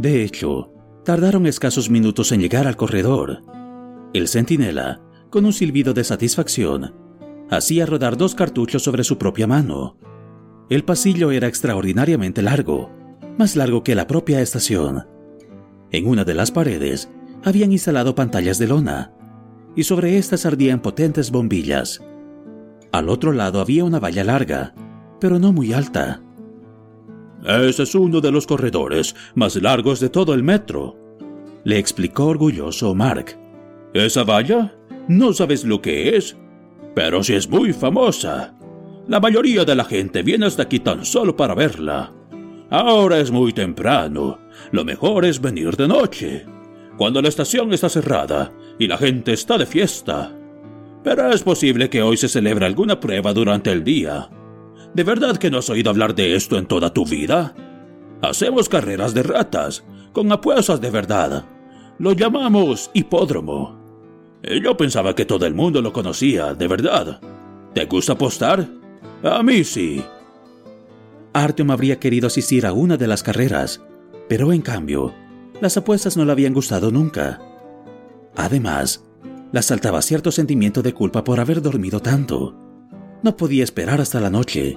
De hecho, tardaron escasos minutos en llegar al corredor. El centinela, con un silbido de satisfacción, hacía rodar dos cartuchos sobre su propia mano. El pasillo era extraordinariamente largo, más largo que la propia estación. En una de las paredes habían instalado pantallas de lona, y sobre estas ardían potentes bombillas. Al otro lado había una valla larga, pero no muy alta. Ese es uno de los corredores más largos de todo el metro, le explicó orgulloso Mark. ¿Esa valla? No sabes lo que es, pero sí es muy famosa. La mayoría de la gente viene hasta aquí tan solo para verla. Ahora es muy temprano. Lo mejor es venir de noche, cuando la estación está cerrada y la gente está de fiesta. Pero es posible que hoy se celebre alguna prueba durante el día. ¿De verdad que no has oído hablar de esto en toda tu vida? Hacemos carreras de ratas, con apuestas de verdad. Lo llamamos hipódromo. Y yo pensaba que todo el mundo lo conocía, de verdad. ¿Te gusta apostar? A mí sí. Artyom habría querido asistir a una de las carreras, pero en cambio, las apuestas no le habían gustado nunca. Además, le asaltaba cierto sentimiento de culpa por haber dormido tanto. No podía esperar hasta la noche.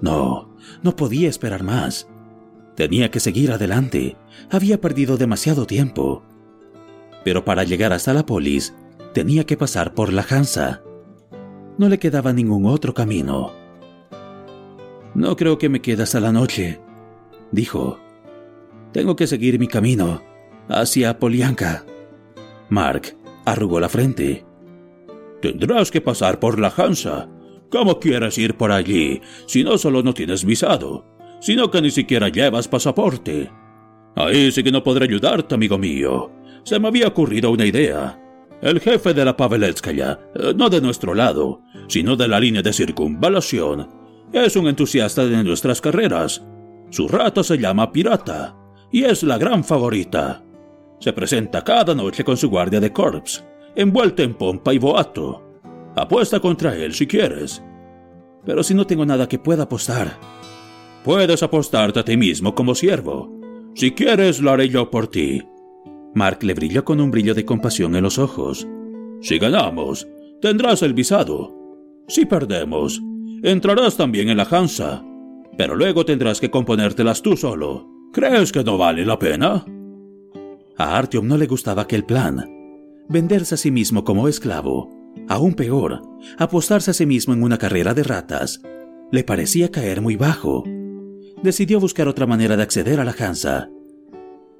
No, no podía esperar más. Tenía que seguir adelante. Había perdido demasiado tiempo. Pero para llegar hasta la polis, tenía que pasar por la Hansa. No le quedaba ningún otro camino. No creo que me quede hasta la noche, dijo. Tengo que seguir mi camino hacia Polianka. Mark arrugó la frente. Tendrás que pasar por la Hansa. ¿Cómo quieres ir por allí si no solo no tienes visado, sino que ni siquiera llevas pasaporte? Ahí sí que no podré ayudarte, amigo mío. Se me había ocurrido una idea. El jefe de la Paveletskaya, eh, no de nuestro lado, sino de la línea de circunvalación, es un entusiasta de nuestras carreras. Su rato se llama Pirata y es la gran favorita. Se presenta cada noche con su guardia de corps, envuelta en pompa y boato. Apuesta contra él si quieres. Pero si no tengo nada que pueda apostar. Puedes apostarte a ti mismo como siervo. Si quieres, lo haré yo por ti. Mark le brilló con un brillo de compasión en los ojos. Si ganamos, tendrás el visado. Si perdemos, entrarás también en la Hansa, pero luego tendrás que componértelas tú solo. ¿Crees que no vale la pena? A Artyom no le gustaba aquel plan. Venderse a sí mismo como esclavo, aún peor, apostarse a sí mismo en una carrera de ratas, le parecía caer muy bajo. Decidió buscar otra manera de acceder a la Hansa.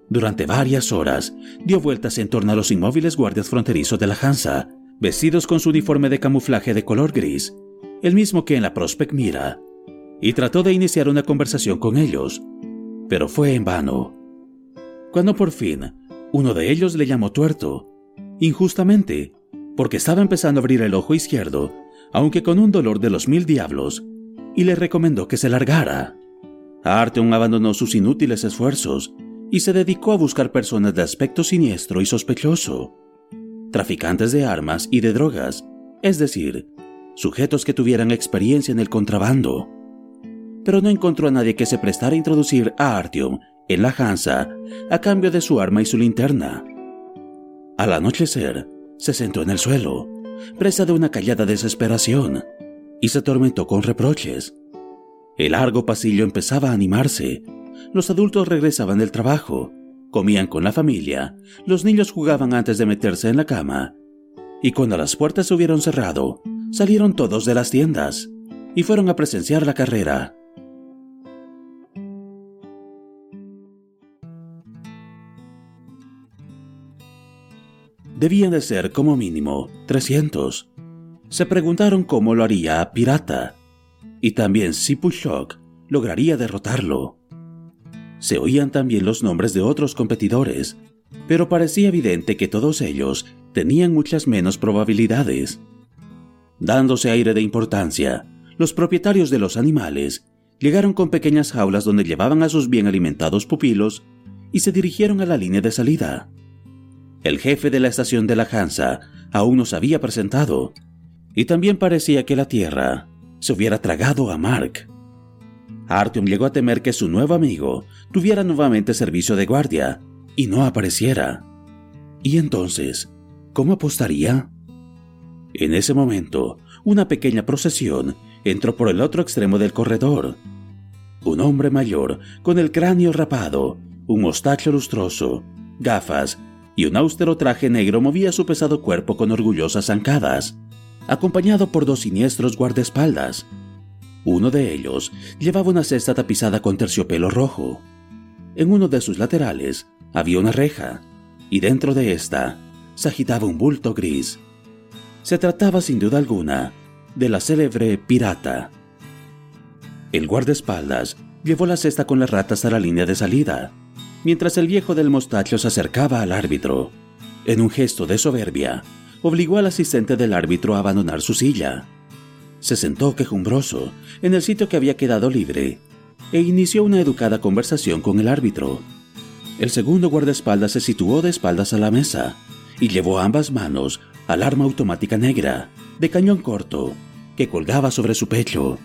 Durante varias horas dio vueltas en torno a los inmóviles guardias fronterizos de la Hansa, vestidos con su uniforme de camuflaje de color gris, el mismo que en la Prospect Mira, y trató de iniciar una conversación con ellos, pero fue en vano. Cuando por fin uno de ellos le llamó tuerto, injustamente, porque estaba empezando a abrir el ojo izquierdo, aunque con un dolor de los mil diablos, y le recomendó que se largara. Arteon abandonó sus inútiles esfuerzos y se dedicó a buscar personas de aspecto siniestro y sospechoso, traficantes de armas y de drogas, es decir, sujetos que tuvieran experiencia en el contrabando. Pero no encontró a nadie que se prestara a introducir a Artyom en la Hansa a cambio de su arma y su linterna. Al anochecer, se sentó en el suelo, presa de una callada desesperación, y se atormentó con reproches. El largo pasillo empezaba a animarse. Los adultos regresaban del trabajo, comían con la familia, los niños jugaban antes de meterse en la cama, y cuando las puertas se hubieron cerrado, salieron todos de las tiendas y fueron a presenciar la carrera. Debían de ser como mínimo 300. Se preguntaron cómo lo haría Pirata y también si Pushok lograría derrotarlo. Se oían también los nombres de otros competidores, pero parecía evidente que todos ellos tenían muchas menos probabilidades. Dándose aire de importancia, los propietarios de los animales llegaron con pequeñas jaulas donde llevaban a sus bien alimentados pupilos y se dirigieron a la línea de salida. El jefe de la estación de la Hansa aún no se había presentado, y también parecía que la tierra se hubiera tragado a Mark. Artyom llegó a temer que su nuevo amigo tuviera nuevamente servicio de guardia y no apareciera. ¿Y entonces, cómo apostaría? En ese momento, una pequeña procesión entró por el otro extremo del corredor. Un hombre mayor, con el cráneo rapado, un mostacho lustroso, gafas y un austero traje negro movía su pesado cuerpo con orgullosas zancadas acompañado por dos siniestros guardaespaldas. Uno de ellos llevaba una cesta tapizada con terciopelo rojo. En uno de sus laterales había una reja, y dentro de esta se agitaba un bulto gris. Se trataba sin duda alguna de la célebre pirata. El guardaespaldas llevó la cesta con las ratas a la línea de salida, mientras el viejo del mostacho se acercaba al árbitro. En un gesto de soberbia, obligó al asistente del árbitro a abandonar su silla. Se sentó quejumbroso en el sitio que había quedado libre e inició una educada conversación con el árbitro. El segundo guardaespaldas se situó de espaldas a la mesa y llevó ambas manos al arma automática negra, de cañón corto, que colgaba sobre su pecho.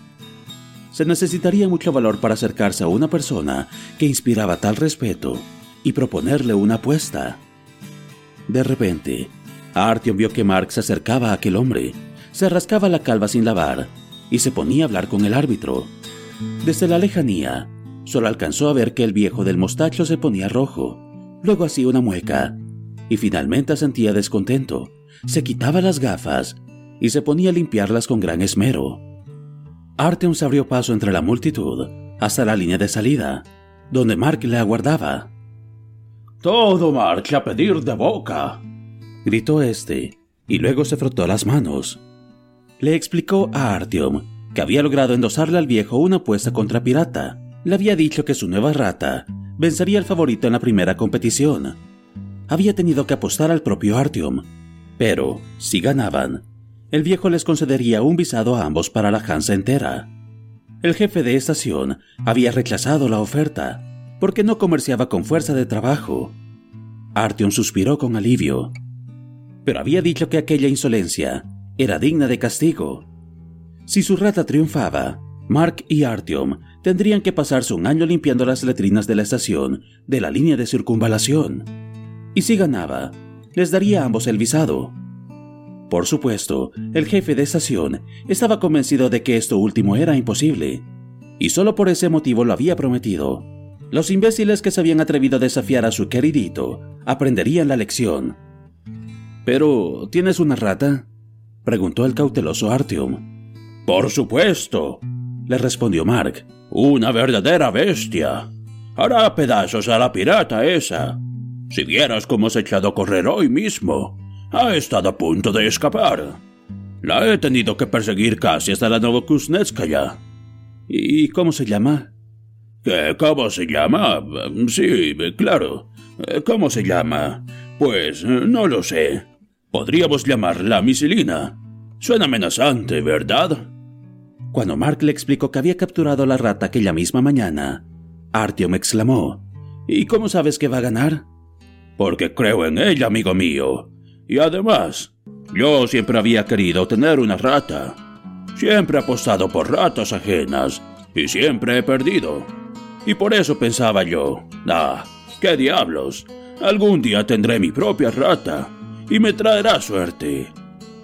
Se necesitaría mucho valor para acercarse a una persona que inspiraba tal respeto y proponerle una apuesta. De repente, Artyom vio que Mark se acercaba a aquel hombre, se rascaba la calva sin lavar y se ponía a hablar con el árbitro. Desde la lejanía, solo alcanzó a ver que el viejo del mostacho se ponía rojo, luego hacía una mueca y finalmente sentía descontento. Se quitaba las gafas y se ponía a limpiarlas con gran esmero. Artyom se abrió paso entre la multitud hasta la línea de salida, donde Mark le aguardaba. Todo marcha a pedir de boca, gritó este, y luego se frotó las manos. Le explicó a Artyom que había logrado endosarle al viejo una apuesta contra Pirata. Le había dicho que su nueva rata vencería al favorito en la primera competición. Había tenido que apostar al propio Artyom, pero, si ganaban, el viejo les concedería un visado a ambos para la Hansa entera. El jefe de estación había rechazado la oferta, porque no comerciaba con fuerza de trabajo. Artyom suspiró con alivio pero había dicho que aquella insolencia era digna de castigo. Si su rata triunfaba, Mark y Artyom tendrían que pasarse un año limpiando las letrinas de la estación de la línea de circunvalación. Y si ganaba, les daría a ambos el visado. Por supuesto, el jefe de estación estaba convencido de que esto último era imposible, y solo por ese motivo lo había prometido. Los imbéciles que se habían atrevido a desafiar a su queridito aprenderían la lección. Pero, ¿tienes una rata? preguntó el cauteloso Artyom. Por supuesto, le respondió Mark. Una verdadera bestia. Hará pedazos a la pirata esa. Si vieras cómo se ha echado a correr hoy mismo, ha estado a punto de escapar. La he tenido que perseguir casi hasta la Novokuznetskaya. ¿Y cómo se llama? ¿Qué, ¿Cómo se llama? Sí, claro. ¿Cómo se llama? Pues no lo sé. Podríamos llamarla Misilina. Suena amenazante, ¿verdad? Cuando Mark le explicó que había capturado a la rata aquella misma mañana, Artyom exclamó: ¿Y cómo sabes que va a ganar? Porque creo en ella, amigo mío. Y además, yo siempre había querido tener una rata. Siempre he apostado por ratas ajenas y siempre he perdido. Y por eso pensaba yo, ah, qué diablos, algún día tendré mi propia rata y me traerá suerte.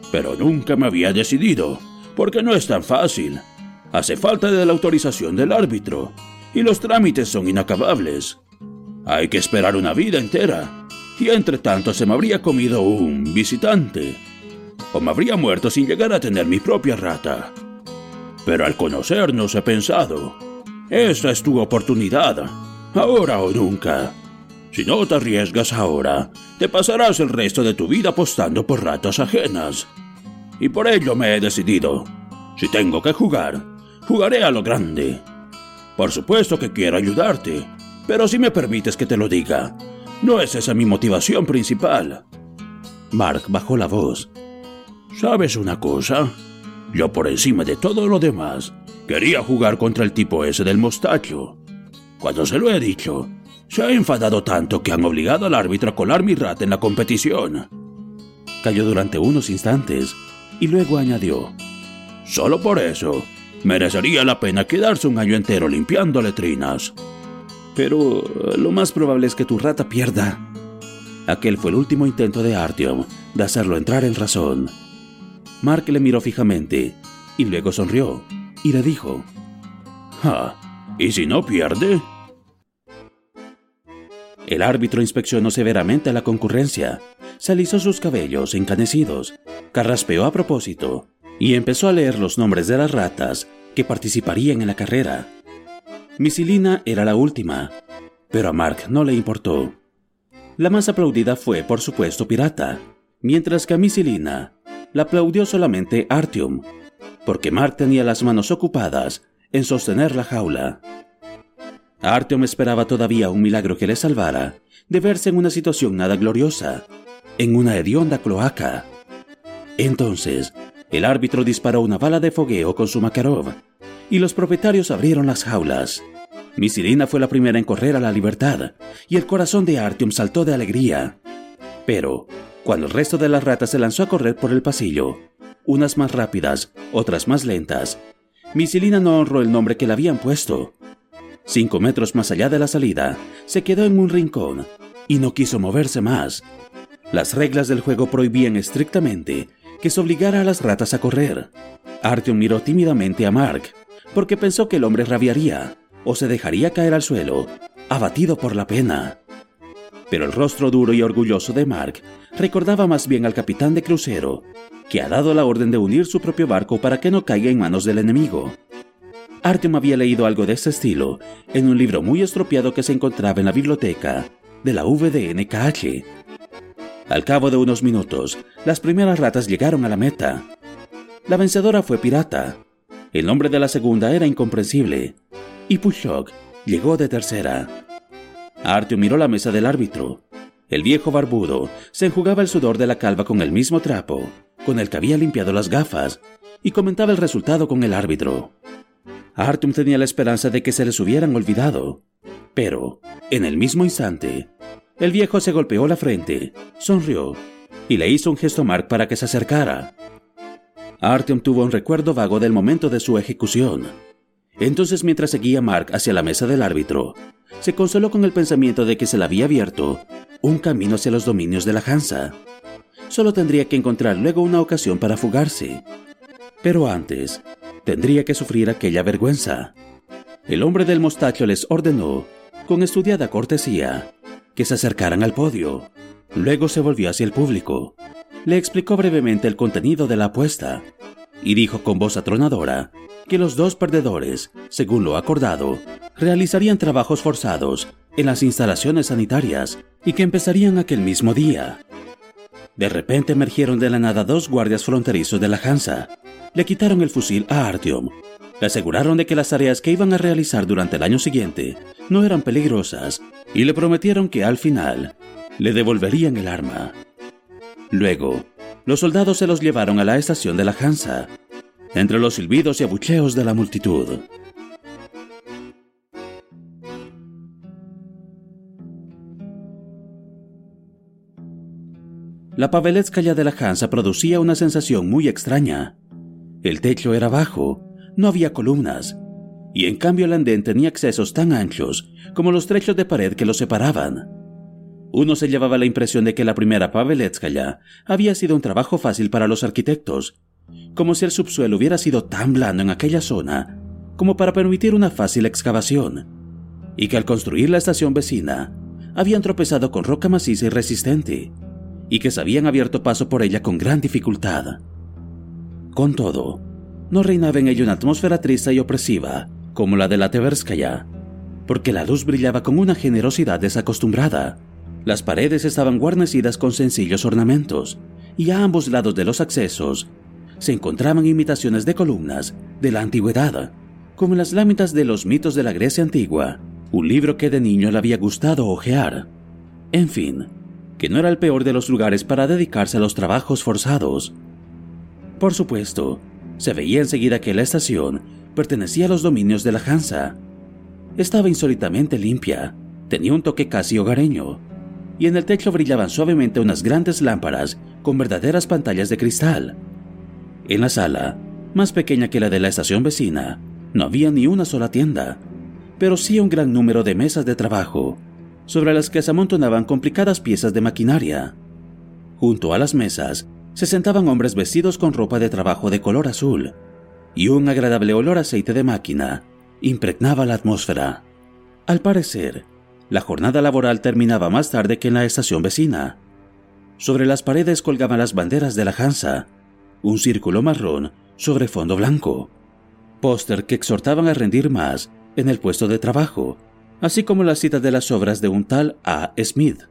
Pero nunca me había decidido, porque no es tan fácil. Hace falta de la autorización del árbitro y los trámites son inacabables. Hay que esperar una vida entera y entre tanto se me habría comido un visitante o me habría muerto sin llegar a tener mi propia rata. Pero al conocernos he pensado, esta es tu oportunidad, ahora o nunca. Si no te arriesgas ahora, te pasarás el resto de tu vida apostando por ratas ajenas. Y por ello me he decidido. Si tengo que jugar, jugaré a lo grande. Por supuesto que quiero ayudarte, pero si me permites que te lo diga, no es esa mi motivación principal. Mark bajó la voz. ¿Sabes una cosa? Yo por encima de todo lo demás, quería jugar contra el tipo ese del mostacho. Cuando se lo he dicho, se ha enfadado tanto que han obligado al árbitro a colar mi rata en la competición. Cayó durante unos instantes y luego añadió, Solo por eso, merecería la pena quedarse un año entero limpiando letrinas. Pero lo más probable es que tu rata pierda. Aquel fue el último intento de Artyom de hacerlo entrar en razón. Mark le miró fijamente y luego sonrió y le dijo, «Ah, ¿y si no pierde? El árbitro inspeccionó severamente a la concurrencia, se alisó sus cabellos encanecidos, carraspeó a propósito y empezó a leer los nombres de las ratas que participarían en la carrera. Misilina era la última, pero a Mark no le importó. La más aplaudida fue, por supuesto, Pirata, mientras que a Misilina la aplaudió solamente Artyom, porque Mark tenía las manos ocupadas en sostener la jaula. Artyom esperaba todavía un milagro que le salvara de verse en una situación nada gloriosa, en una hedionda cloaca. Entonces, el árbitro disparó una bala de fogueo con su Makarov y los propietarios abrieron las jaulas. Misilina fue la primera en correr a la libertad, y el corazón de Artyom saltó de alegría. Pero, cuando el resto de las ratas se lanzó a correr por el pasillo, unas más rápidas, otras más lentas, Misilina no honró el nombre que le habían puesto. Cinco metros más allá de la salida, se quedó en un rincón y no quiso moverse más. Las reglas del juego prohibían estrictamente que se obligara a las ratas a correr. Artyom miró tímidamente a Mark, porque pensó que el hombre rabiaría o se dejaría caer al suelo, abatido por la pena. Pero el rostro duro y orgulloso de Mark recordaba más bien al capitán de crucero, que ha dado la orden de unir su propio barco para que no caiga en manos del enemigo. Artyom había leído algo de ese estilo en un libro muy estropeado que se encontraba en la biblioteca de la VDNKH. Al cabo de unos minutos, las primeras ratas llegaron a la meta. La vencedora fue Pirata, el nombre de la segunda era incomprensible. Y Pushok llegó de tercera. Artyom miró la mesa del árbitro. El viejo barbudo se enjugaba el sudor de la calva con el mismo trapo, con el que había limpiado las gafas, y comentaba el resultado con el árbitro. Artyom tenía la esperanza de que se les hubieran olvidado. Pero, en el mismo instante, el viejo se golpeó la frente, sonrió y le hizo un gesto a Mark para que se acercara. Artyom tuvo un recuerdo vago del momento de su ejecución. Entonces, mientras seguía Mark hacia la mesa del árbitro, se consoló con el pensamiento de que se le había abierto un camino hacia los dominios de la Hansa. Solo tendría que encontrar luego una ocasión para fugarse. Pero antes, tendría que sufrir aquella vergüenza. El hombre del mostacho les ordenó, con estudiada cortesía, que se acercaran al podio. Luego se volvió hacia el público. Le explicó brevemente el contenido de la apuesta y dijo con voz atronadora que los dos perdedores, según lo acordado, realizarían trabajos forzados en las instalaciones sanitarias y que empezarían aquel mismo día. De repente emergieron de la nada dos guardias fronterizos de la Hansa. Le quitaron el fusil a Artyom. Le aseguraron de que las tareas que iban a realizar durante el año siguiente no eran peligrosas y le prometieron que al final le devolverían el arma. Luego, los soldados se los llevaron a la estación de la Hansa, entre los silbidos y abucheos de la multitud. La paveletskaya de la Hansa producía una sensación muy extraña. El techo era bajo, no había columnas, y en cambio el andén tenía accesos tan anchos como los trechos de pared que lo separaban. Uno se llevaba la impresión de que la primera Paveletskaya había sido un trabajo fácil para los arquitectos, como si el subsuelo hubiera sido tan blando en aquella zona como para permitir una fácil excavación, y que al construir la estación vecina habían tropezado con roca maciza y resistente, y que se habían abierto paso por ella con gran dificultad. Con todo, no reinaba en ella una atmósfera triste y opresiva como la de la Teverskaya, porque la luz brillaba con una generosidad desacostumbrada las paredes estaban guarnecidas con sencillos ornamentos, y a ambos lados de los accesos se encontraban imitaciones de columnas de la antigüedad, como las láminas de los mitos de la Grecia antigua, un libro que de niño le había gustado hojear. En fin, que no era el peor de los lugares para dedicarse a los trabajos forzados. Por supuesto, se veía enseguida que la estación pertenecía a los dominios de la Hansa. Estaba insólitamente limpia, tenía un toque casi hogareño, y en el techo brillaban suavemente unas grandes lámparas con verdaderas pantallas de cristal. En la sala, más pequeña que la de la estación vecina, no había ni una sola tienda, pero sí un gran número de mesas de trabajo, sobre las que se amontonaban complicadas piezas de maquinaria. Junto a las mesas se sentaban hombres vestidos con ropa de trabajo de color azul, y un agradable olor a aceite de máquina impregnaba la atmósfera. Al parecer, la jornada laboral terminaba más tarde que en la estación vecina. Sobre las paredes colgaban las banderas de la Hansa, un círculo marrón sobre fondo blanco, póster que exhortaban a rendir más en el puesto de trabajo, así como la cita de las obras de un tal A. Smith.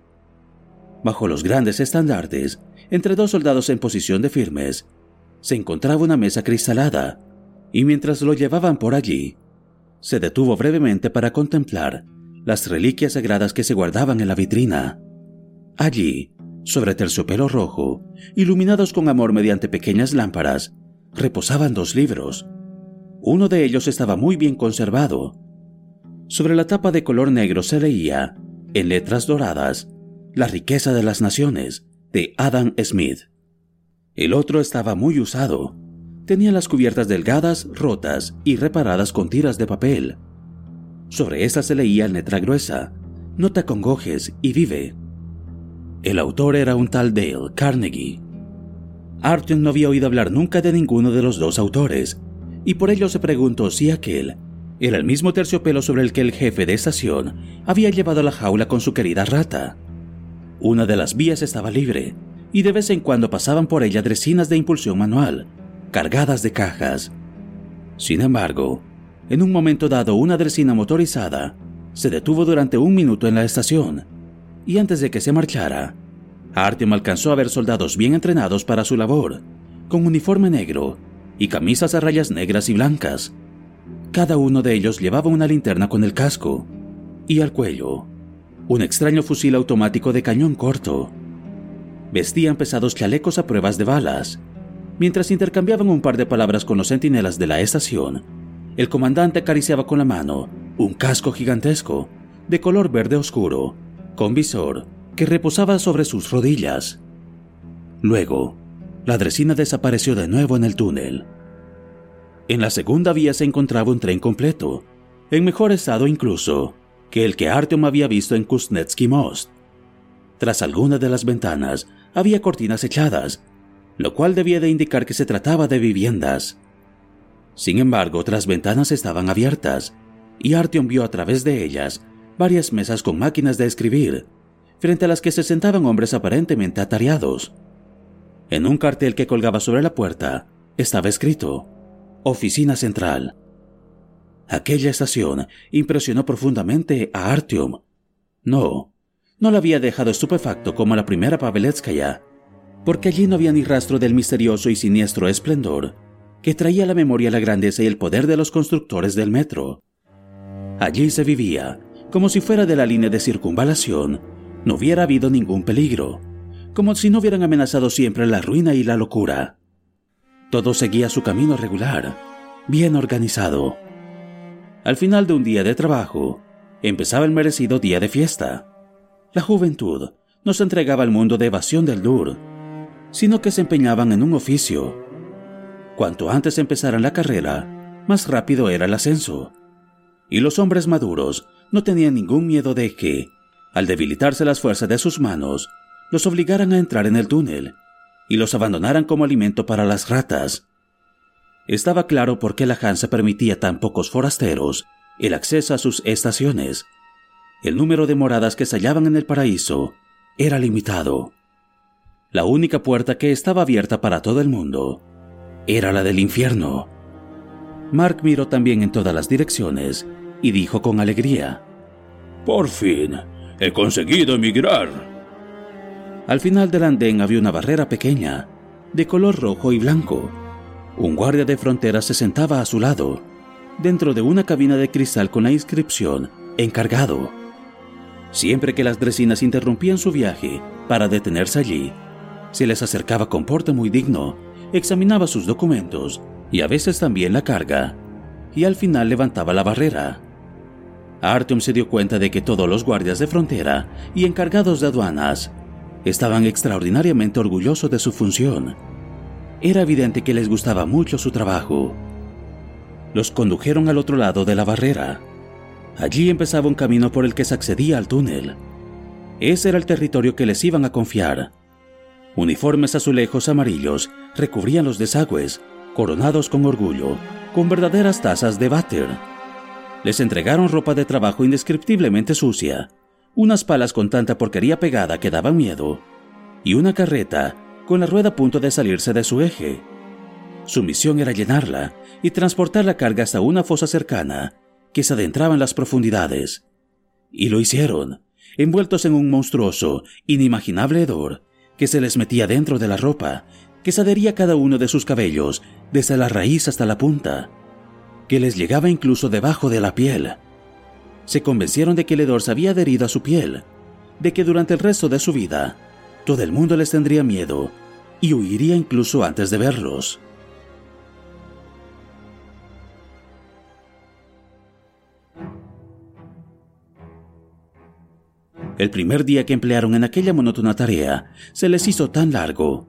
Bajo los grandes estandartes, entre dos soldados en posición de firmes, se encontraba una mesa cristalada, y mientras lo llevaban por allí, se detuvo brevemente para contemplar las reliquias sagradas que se guardaban en la vitrina. Allí, sobre terciopelo rojo, iluminados con amor mediante pequeñas lámparas, reposaban dos libros. Uno de ellos estaba muy bien conservado. Sobre la tapa de color negro se leía, en letras doradas, La riqueza de las naciones, de Adam Smith. El otro estaba muy usado. Tenía las cubiertas delgadas, rotas y reparadas con tiras de papel. Sobre esa se leía en letra gruesa, No te acongojes y vive. El autor era un tal Dale Carnegie. Artyom no había oído hablar nunca de ninguno de los dos autores, y por ello se preguntó si aquel era el mismo terciopelo sobre el que el jefe de estación había llevado la jaula con su querida rata. Una de las vías estaba libre, y de vez en cuando pasaban por ella dresinas de impulsión manual, cargadas de cajas. Sin embargo, en un momento dado, una dresina motorizada se detuvo durante un minuto en la estación, y antes de que se marchara, Artyom alcanzó a ver soldados bien entrenados para su labor, con uniforme negro y camisas a rayas negras y blancas. Cada uno de ellos llevaba una linterna con el casco, y al cuello, un extraño fusil automático de cañón corto. Vestían pesados chalecos a pruebas de balas, mientras intercambiaban un par de palabras con los centinelas de la estación el comandante acariciaba con la mano un casco gigantesco, de color verde oscuro, con visor, que reposaba sobre sus rodillas. Luego, la dresina desapareció de nuevo en el túnel. En la segunda vía se encontraba un tren completo, en mejor estado incluso que el que Artyom había visto en Kuznetsky Most. Tras algunas de las ventanas había cortinas echadas, lo cual debía de indicar que se trataba de viviendas. Sin embargo, otras ventanas estaban abiertas, y Artyom vio a través de ellas varias mesas con máquinas de escribir, frente a las que se sentaban hombres aparentemente atareados. En un cartel que colgaba sobre la puerta estaba escrito Oficina Central. Aquella estación impresionó profundamente a Artyom. No, no la había dejado estupefacto como la primera Paveletskaya, porque allí no había ni rastro del misterioso y siniestro esplendor que traía a la memoria la grandeza y el poder de los constructores del metro. Allí se vivía, como si fuera de la línea de circunvalación, no hubiera habido ningún peligro, como si no hubieran amenazado siempre la ruina y la locura. Todo seguía su camino regular, bien organizado. Al final de un día de trabajo, empezaba el merecido día de fiesta. La juventud no se entregaba al mundo de evasión del dur, sino que se empeñaban en un oficio. Cuanto antes empezaran la carrera, más rápido era el ascenso. Y los hombres maduros no tenían ningún miedo de que, al debilitarse las fuerzas de sus manos, los obligaran a entrar en el túnel y los abandonaran como alimento para las ratas. Estaba claro por qué la Hansa permitía tan pocos forasteros el acceso a sus estaciones. El número de moradas que se hallaban en el paraíso era limitado. La única puerta que estaba abierta para todo el mundo era la del infierno. Mark miró también en todas las direcciones y dijo con alegría, Por fin, he conseguido emigrar. Al final del andén había una barrera pequeña, de color rojo y blanco. Un guardia de frontera se sentaba a su lado, dentro de una cabina de cristal con la inscripción Encargado. Siempre que las dresinas interrumpían su viaje para detenerse allí, se les acercaba con porte muy digno, examinaba sus documentos y a veces también la carga, y al final levantaba la barrera. Artyom se dio cuenta de que todos los guardias de frontera y encargados de aduanas estaban extraordinariamente orgullosos de su función. Era evidente que les gustaba mucho su trabajo. Los condujeron al otro lado de la barrera. Allí empezaba un camino por el que se accedía al túnel. Ese era el territorio que les iban a confiar. Uniformes azulejos amarillos recubrían los desagües, coronados con orgullo, con verdaderas tazas de váter. Les entregaron ropa de trabajo indescriptiblemente sucia, unas palas con tanta porquería pegada que daban miedo, y una carreta con la rueda a punto de salirse de su eje. Su misión era llenarla y transportar la carga hasta una fosa cercana que se adentraba en las profundidades. Y lo hicieron, envueltos en un monstruoso, inimaginable hedor que se les metía dentro de la ropa, que se adhería cada uno de sus cabellos, desde la raíz hasta la punta, que les llegaba incluso debajo de la piel se convencieron de que el hedor se había adherido a su piel, de que durante el resto de su vida todo el mundo les tendría miedo y huiría incluso antes de verlos. El primer día que emplearon en aquella monótona tarea se les hizo tan largo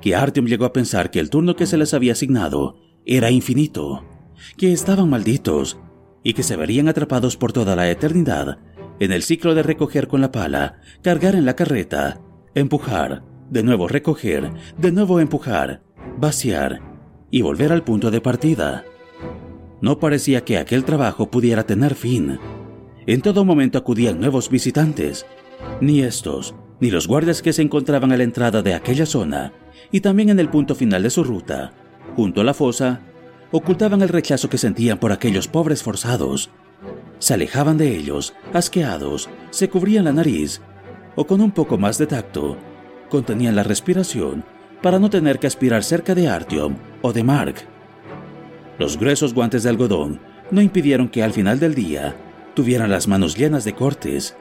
que Artyom llegó a pensar que el turno que se les había asignado era infinito, que estaban malditos y que se verían atrapados por toda la eternidad en el ciclo de recoger con la pala, cargar en la carreta, empujar, de nuevo recoger, de nuevo empujar, vaciar y volver al punto de partida. No parecía que aquel trabajo pudiera tener fin. En todo momento acudían nuevos visitantes. Ni estos, ni los guardias que se encontraban a la entrada de aquella zona, y también en el punto final de su ruta, junto a la fosa, ocultaban el rechazo que sentían por aquellos pobres forzados. Se alejaban de ellos, asqueados, se cubrían la nariz, o con un poco más de tacto, contenían la respiración para no tener que aspirar cerca de Artyom o de Mark. Los gruesos guantes de algodón no impidieron que al final del día tuvieran las manos llenas de cortes.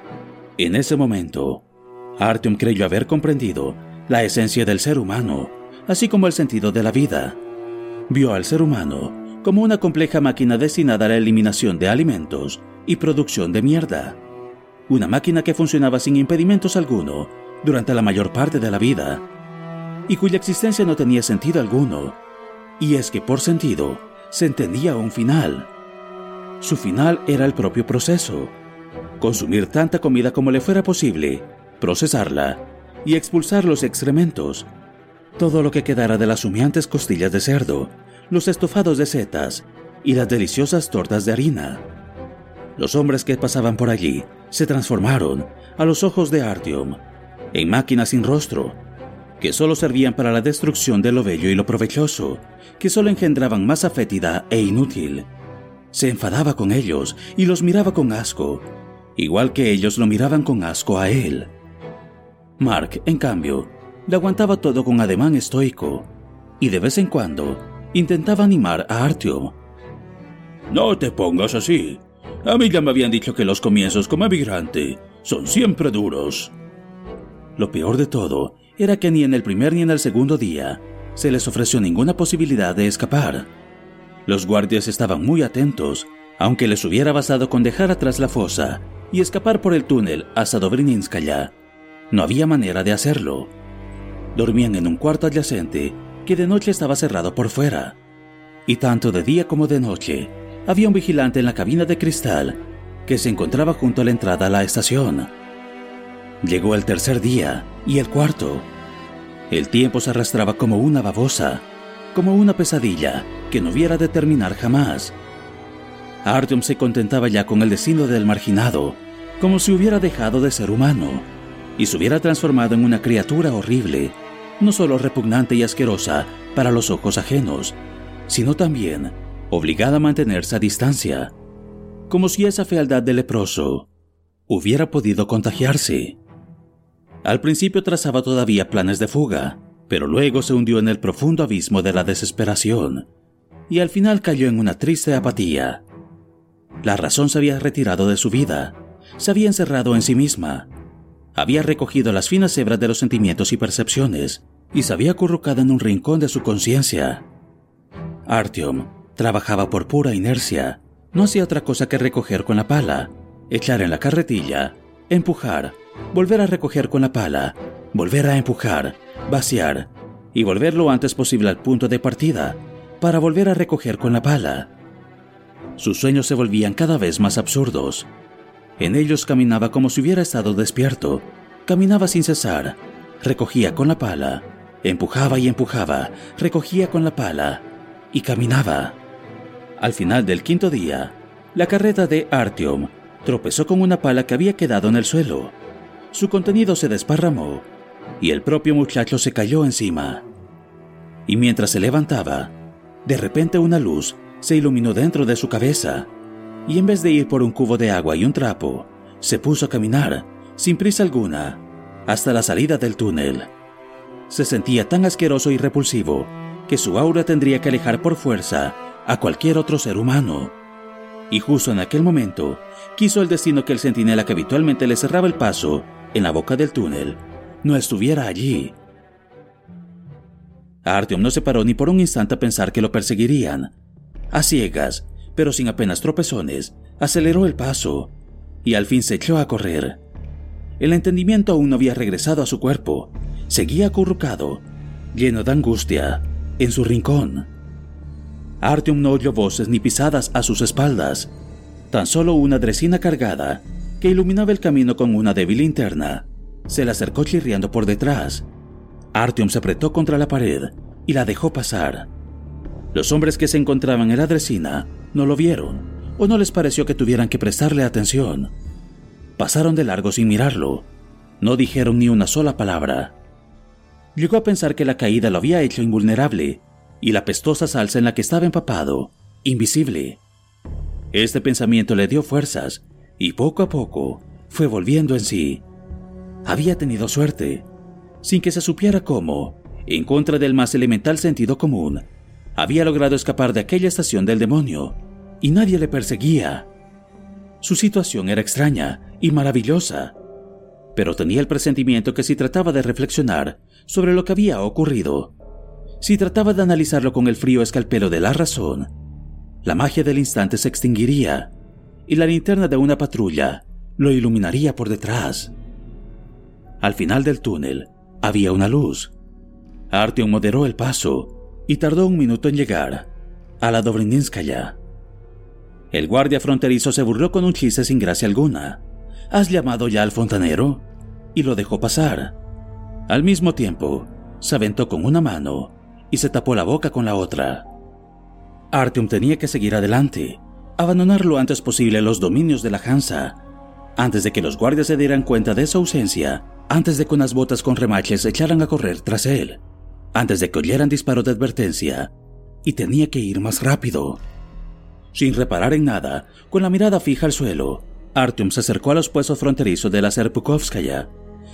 En ese momento, Artyom creyó haber comprendido la esencia del ser humano, así como el sentido de la vida vio al ser humano como una compleja máquina destinada a la eliminación de alimentos y producción de mierda. Una máquina que funcionaba sin impedimentos alguno durante la mayor parte de la vida y cuya existencia no tenía sentido alguno. Y es que por sentido se entendía un final. Su final era el propio proceso. Consumir tanta comida como le fuera posible procesarla y expulsar los excrementos, todo lo que quedara de las humeantes costillas de cerdo, los estofados de setas y las deliciosas tortas de harina. Los hombres que pasaban por allí se transformaron, a los ojos de Artyom, en máquinas sin rostro, que solo servían para la destrucción de lo bello y lo provechoso, que solo engendraban masa fétida e inútil. Se enfadaba con ellos y los miraba con asco, igual que ellos lo miraban con asco a él. Mark, en cambio, le aguantaba todo con ademán estoico, y de vez en cuando intentaba animar a Artyom. No te pongas así. A mí ya me habían dicho que los comienzos como emigrante son siempre duros. Lo peor de todo era que ni en el primer ni en el segundo día se les ofreció ninguna posibilidad de escapar. Los guardias estaban muy atentos, aunque les hubiera bastado con dejar atrás la fosa y escapar por el túnel hasta Dobrininskaya. No había manera de hacerlo. Dormían en un cuarto adyacente que de noche estaba cerrado por fuera. Y tanto de día como de noche había un vigilante en la cabina de cristal que se encontraba junto a la entrada a la estación. Llegó el tercer día y el cuarto. El tiempo se arrastraba como una babosa, como una pesadilla que no hubiera de terminar jamás. Artyom se contentaba ya con el destino del marginado, como si hubiera dejado de ser humano y se hubiera transformado en una criatura horrible, no solo repugnante y asquerosa para los ojos ajenos, sino también obligada a mantenerse a distancia, como si esa fealdad de leproso hubiera podido contagiarse. Al principio trazaba todavía planes de fuga, pero luego se hundió en el profundo abismo de la desesperación y al final cayó en una triste apatía. La razón se había retirado de su vida, se había encerrado en sí misma, había recogido las finas hebras de los sentimientos y percepciones y se había acurrucado en un rincón de su conciencia. Artyom trabajaba por pura inercia, no hacía otra cosa que recoger con la pala, echar en la carretilla, empujar, volver a recoger con la pala, volver a empujar, vaciar y volver lo antes posible al punto de partida para volver a recoger con la pala. Sus sueños se volvían cada vez más absurdos. En ellos caminaba como si hubiera estado despierto, caminaba sin cesar, recogía con la pala, empujaba y empujaba, recogía con la pala y caminaba. Al final del quinto día, la carreta de Artyom tropezó con una pala que había quedado en el suelo. Su contenido se desparramó y el propio muchacho se cayó encima. Y mientras se levantaba, de repente una luz se iluminó dentro de su cabeza, y en vez de ir por un cubo de agua y un trapo, se puso a caminar, sin prisa alguna, hasta la salida del túnel. Se sentía tan asqueroso y repulsivo que su aura tendría que alejar por fuerza a cualquier otro ser humano. Y justo en aquel momento, quiso el destino que el centinela que habitualmente le cerraba el paso en la boca del túnel no estuviera allí. Artyom no se paró ni por un instante a pensar que lo perseguirían. A ciegas, pero sin apenas tropezones, aceleró el paso y al fin se echó a correr. El entendimiento aún no había regresado a su cuerpo. Seguía acurrucado, lleno de angustia, en su rincón. Artyom no oyó voces ni pisadas a sus espaldas, tan solo una dresina cargada que iluminaba el camino con una débil linterna. Se le acercó chirriando por detrás Artyom se apretó contra la pared y la dejó pasar. Los hombres que se encontraban en la dresina no lo vieron o no les pareció que tuvieran que prestarle atención. Pasaron de largo sin mirarlo. No dijeron ni una sola palabra. Llegó a pensar que la caída lo había hecho invulnerable y la pestosa salsa en la que estaba empapado, invisible. Este pensamiento le dio fuerzas y poco a poco fue volviendo en sí. Había tenido suerte sin que se supiera cómo, en contra del más elemental sentido común, había logrado escapar de aquella estación del demonio, y nadie le perseguía. Su situación era extraña y maravillosa, pero tenía el presentimiento que si trataba de reflexionar sobre lo que había ocurrido, si trataba de analizarlo con el frío escalpelo de la razón, la magia del instante se extinguiría y la linterna de una patrulla lo iluminaría por detrás. Al final del túnel, había una luz. Artyom moderó el paso y tardó un minuto en llegar a la Dobrinskaya. El guardia fronterizo se burló con un chiste sin gracia alguna. ¿Has llamado ya al fontanero? y lo dejó pasar. Al mismo tiempo, se aventó con una mano y se tapó la boca con la otra. Artyom tenía que seguir adelante, abandonar lo antes posible los dominios de la Hansa, antes de que los guardias se dieran cuenta de su ausencia, antes de que unas botas con remaches echaran a correr tras él, antes de que oyeran disparos de advertencia, y tenía que ir más rápido. Sin reparar en nada, con la mirada fija al suelo, Artyom se acercó a los puestos fronterizos de la Serpukovskaya.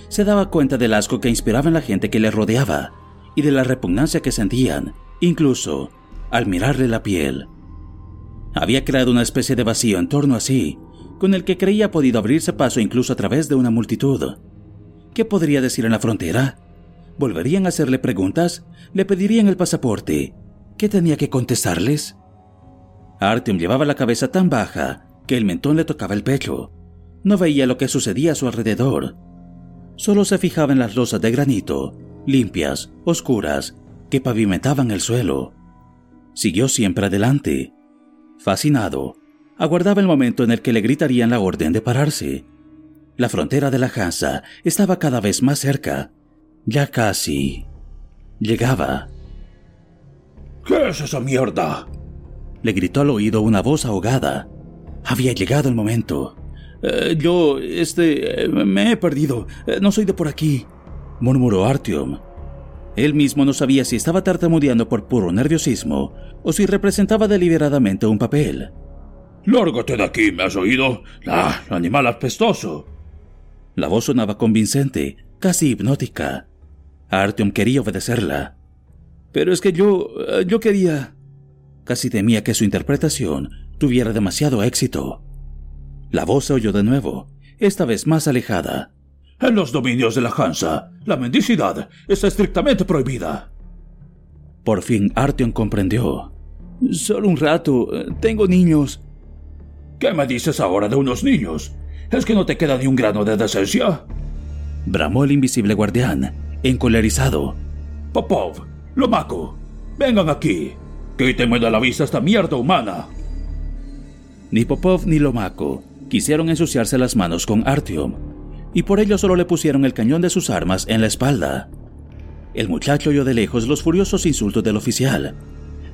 Se daba cuenta del asco que inspiraba en la gente que le rodeaba y de la repugnancia que sentían, incluso al mirarle la piel. Había creado una especie de vacío en torno a sí, con el que creía podido abrirse paso incluso a través de una multitud. ¿Qué podría decir en la frontera? ¿Volverían a hacerle preguntas? ¿Le pedirían el pasaporte? ¿Qué tenía que contestarles? Artyom llevaba la cabeza tan baja que el mentón le tocaba el pecho. No veía lo que sucedía a su alrededor. Solo se fijaba en las losas de granito, limpias, oscuras, que pavimentaban el suelo. Siguió siempre adelante. Fascinado, aguardaba el momento en el que le gritarían la orden de pararse. La frontera de la Hansa estaba cada vez más cerca. Ya casi. Llegaba. ¿Qué es esa mierda? Le gritó al oído una voz ahogada. Había llegado el momento. Eh, yo, este, eh, me he perdido. Eh, no soy de por aquí, murmuró Artyom. Él mismo no sabía si estaba tartamudeando por puro nerviosismo o si representaba deliberadamente un papel. Lárgate de aquí, ¿me has oído? ¡Ah, animal apestoso! La voz sonaba convincente, casi hipnótica. Artyom quería obedecerla. Pero es que yo... yo quería... Casi temía que su interpretación tuviera demasiado éxito. La voz se oyó de nuevo, esta vez más alejada. En los dominios de la Hansa, la mendicidad está estrictamente prohibida. Por fin Artyom comprendió. Solo un rato. Tengo niños. ¿Qué me dices ahora de unos niños? ¿Es que no te queda ni un grano de decencia? Bramó el invisible guardián, encolerizado. Popov, Lomaco, vengan aquí. Quítenme de la vista esta mierda humana. Ni Popov ni Lomaco quisieron ensuciarse las manos con Artyom, y por ello solo le pusieron el cañón de sus armas en la espalda. El muchacho oyó de lejos los furiosos insultos del oficial.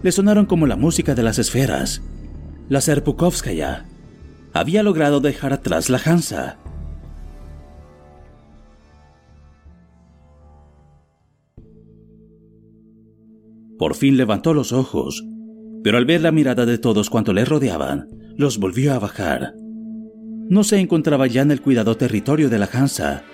Le sonaron como la música de las esferas. La Serpukovskaya había logrado dejar atrás la Hansa. Por fin levantó los ojos, pero al ver la mirada de todos cuanto le rodeaban, los volvió a bajar. No se encontraba ya en el cuidado territorio de la Hansa,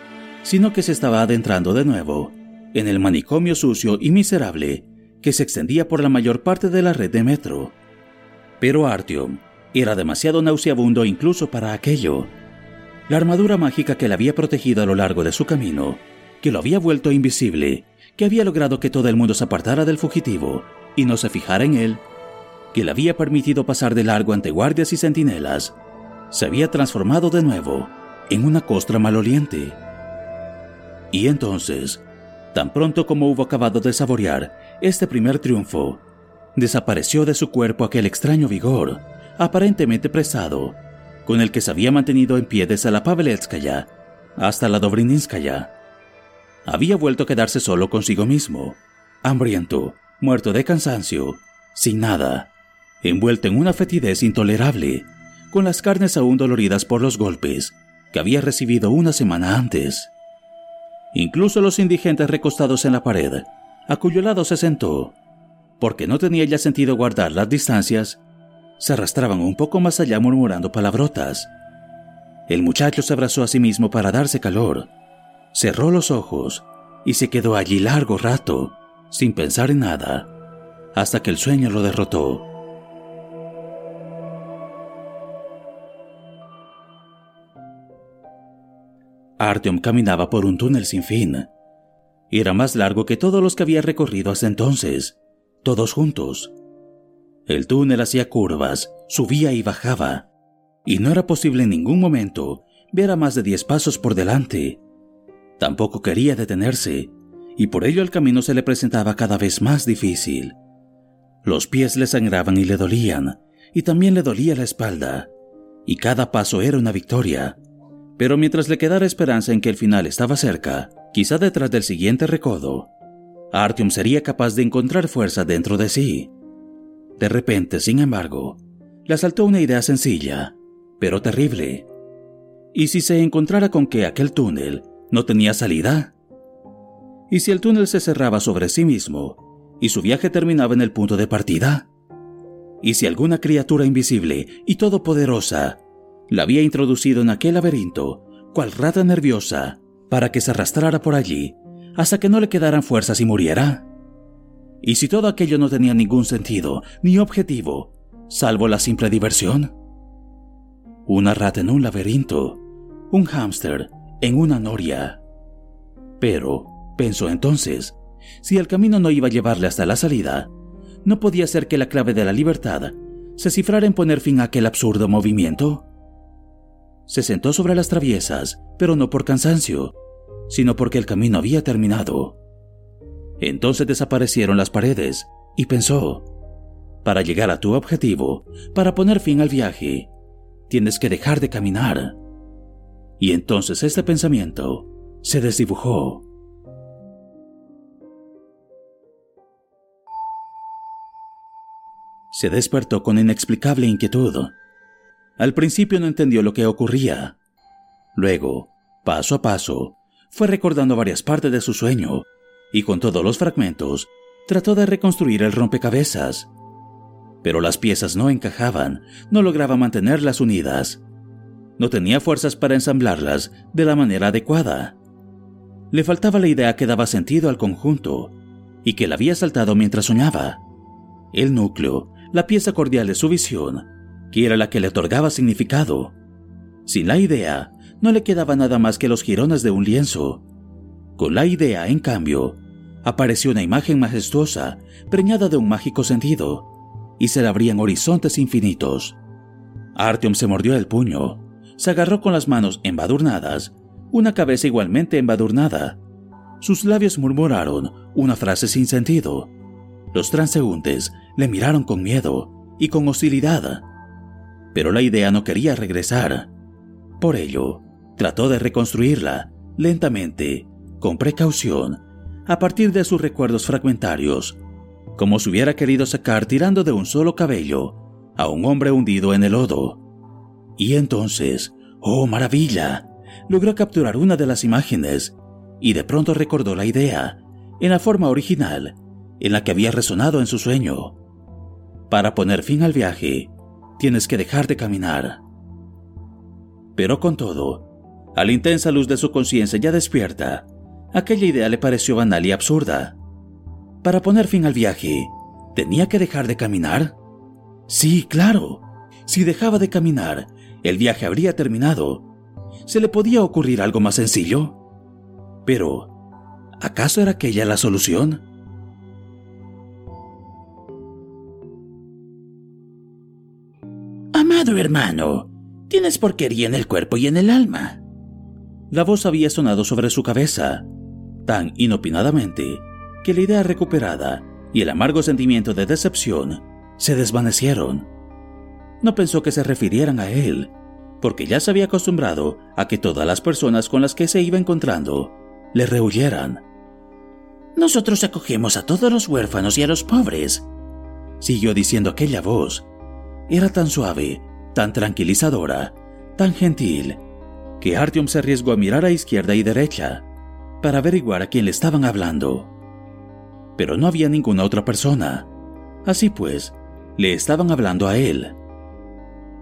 sino que se estaba adentrando de nuevo en el manicomio sucio y miserable que se extendía por la mayor parte de la red de metro. Pero Artyom era demasiado nauseabundo incluso para aquello. La armadura mágica que le había protegido a lo largo de su camino, que lo había vuelto invisible, que había logrado que todo el mundo se apartara del fugitivo y no se fijara en él, que le había permitido pasar de largo ante guardias y centinelas, se había transformado de nuevo en una costra maloliente. Y entonces, tan pronto como hubo acabado de saborear este primer triunfo, desapareció de su cuerpo aquel extraño vigor, aparentemente presado, con el que se había mantenido en pie desde la Paveletskaya hasta la Dobrininskaya había vuelto a quedarse solo consigo mismo, hambriento, muerto de cansancio, sin nada, envuelto en una fetidez intolerable, con las carnes aún doloridas por los golpes que había recibido una semana antes. Incluso los indigentes recostados en la pared, a cuyo lado se sentó, porque no tenía ya sentido guardar las distancias, se arrastraban un poco más allá murmurando palabrotas. El muchacho se abrazó a sí mismo para darse calor, cerró los ojos y se quedó allí largo rato, sin pensar en nada, hasta que el sueño lo derrotó. Artyom caminaba por un túnel sin fin. Era más largo que todos los que había recorrido hasta entonces, todos juntos. El túnel hacía curvas, subía y bajaba, y no era posible en ningún momento ver a más de diez pasos por delante. Tampoco quería detenerse, y por ello el camino se le presentaba cada vez más difícil. Los pies le sangraban y le dolían, y también le dolía la espalda, y cada paso era una victoria, Pero mientras le quedara esperanza en que el final estaba cerca, quizá detrás del siguiente recodo, Artyom sería capaz de encontrar fuerza dentro de sí. De repente, sin embargo, le asaltó una idea sencilla, pero terrible. ¿Y si se encontrara con que aquel túnel no tenía salida? ¿Y si el túnel se cerraba sobre sí mismo y su viaje terminaba en el punto de partida? ¿Y si alguna criatura invisible y todopoderosa la había introducido en aquel laberinto, cual rata nerviosa, para que se arrastrara por allí hasta que no le quedaran fuerzas y muriera? ¿Y si todo aquello no tenía ningún sentido ni objetivo, salvo la simple diversión? Una rata en un laberinto, un hámster en una noria. Pero, pensó entonces, si el camino no iba a llevarle hasta la salida, no podía ser que la clave de la libertad se cifrara en poner fin a aquel absurdo movimiento. Se sentó sobre las traviesas, pero no por cansancio, sino porque el camino había terminado. Entonces desaparecieron las paredes y pensó, para llegar a tu objetivo, para poner fin al viaje, tienes que dejar de caminar. Y entonces este pensamiento se desdibujó. Se despertó con inexplicable inquietud. Al principio no entendió lo que ocurría. Luego, paso a paso, fue recordando varias partes de su sueño y con todos los fragmentos trató de reconstruir el rompecabezas. Pero las piezas no encajaban, no lograba mantenerlas unidas. No tenía fuerzas para ensamblarlas de la manera adecuada. Le faltaba la idea que daba sentido al conjunto y que le había saltado mientras soñaba. El núcleo, la pieza cordial de su visión, que era la que le otorgaba significado. Sin la idea, no le quedaba nada más que los jirones de un lienzo. Con la idea, en cambio, apareció una imagen majestuosa, preñada de un mágico sentido, y se le abrían horizontes infinitos. Artyom se mordió el puño, se agarró con las manos embadurnadas, una cabeza igualmente embadurnada. Sus labios murmuraron una frase sin sentido. Los transeúntes le miraron con miedo y con hostilidad. Pero la idea no quería regresar. Por ello, Trató de reconstruirla, lentamente, con precaución, a partir de sus recuerdos fragmentarios, como si hubiera querido sacar tirando de un solo cabello a un hombre hundido en el lodo. Y entonces, oh maravilla, logró capturar una de las imágenes y de pronto recordó la idea, en la forma original, en la que había resonado en su sueño. Para poner fin al viaje, tienes que dejar de caminar. Pero con todo, a la intensa luz de su conciencia ya despierta, aquella idea le pareció banal y absurda. Para poner fin al viaje, ¿tenía que dejar de caminar? Sí, claro. Si dejaba de caminar, el viaje habría terminado. ¿Se le podía ocurrir algo más sencillo? Pero, ¿acaso era aquella la solución? Amado hermano, tienes porquería en el cuerpo y en el alma. La voz había sonado sobre su cabeza, tan inopinadamente que la idea recuperada y el amargo sentimiento de decepción se desvanecieron. No pensó que se refirieran a él, porque ya se había acostumbrado a que todas las personas con las que se iba encontrando le rehuyeran. Nosotros acogemos a todos los huérfanos y a los pobres, siguió diciendo aquella voz. Era tan suave, tan tranquilizadora, tan gentil, que Artyom se arriesgó a mirar a izquierda y derecha para averiguar a quién le estaban hablando. Pero no había ninguna otra persona. Así pues, le estaban hablando a él.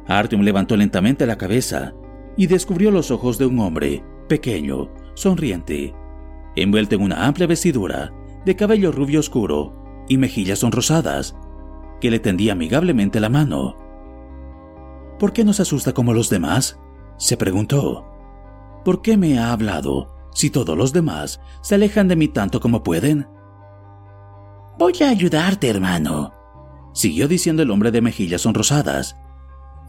Artyom levantó lentamente la cabeza y descubrió los ojos de un hombre, pequeño, sonriente, envuelto en una amplia vestidura de cabello rubio oscuro y mejillas sonrosadas, que le tendía amigablemente la mano. ¿Por qué no se asusta como los demás? se preguntó. ¿Por qué me ha hablado si todos los demás se alejan de mí tanto como pueden? Voy a ayudarte, hermano, siguió diciendo el hombre de mejillas sonrosadas.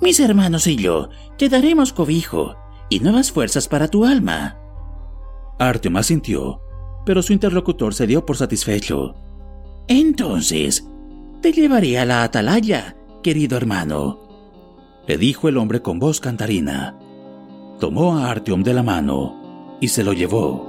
Mis hermanos y yo te daremos cobijo y nuevas fuerzas para tu alma. Artyom asintió, pero su interlocutor se dio por satisfecho. Entonces, te llevaré a la atalaya, querido hermano, le dijo el hombre con voz cantarina. tomó a Artyom de la mano y se lo llevó.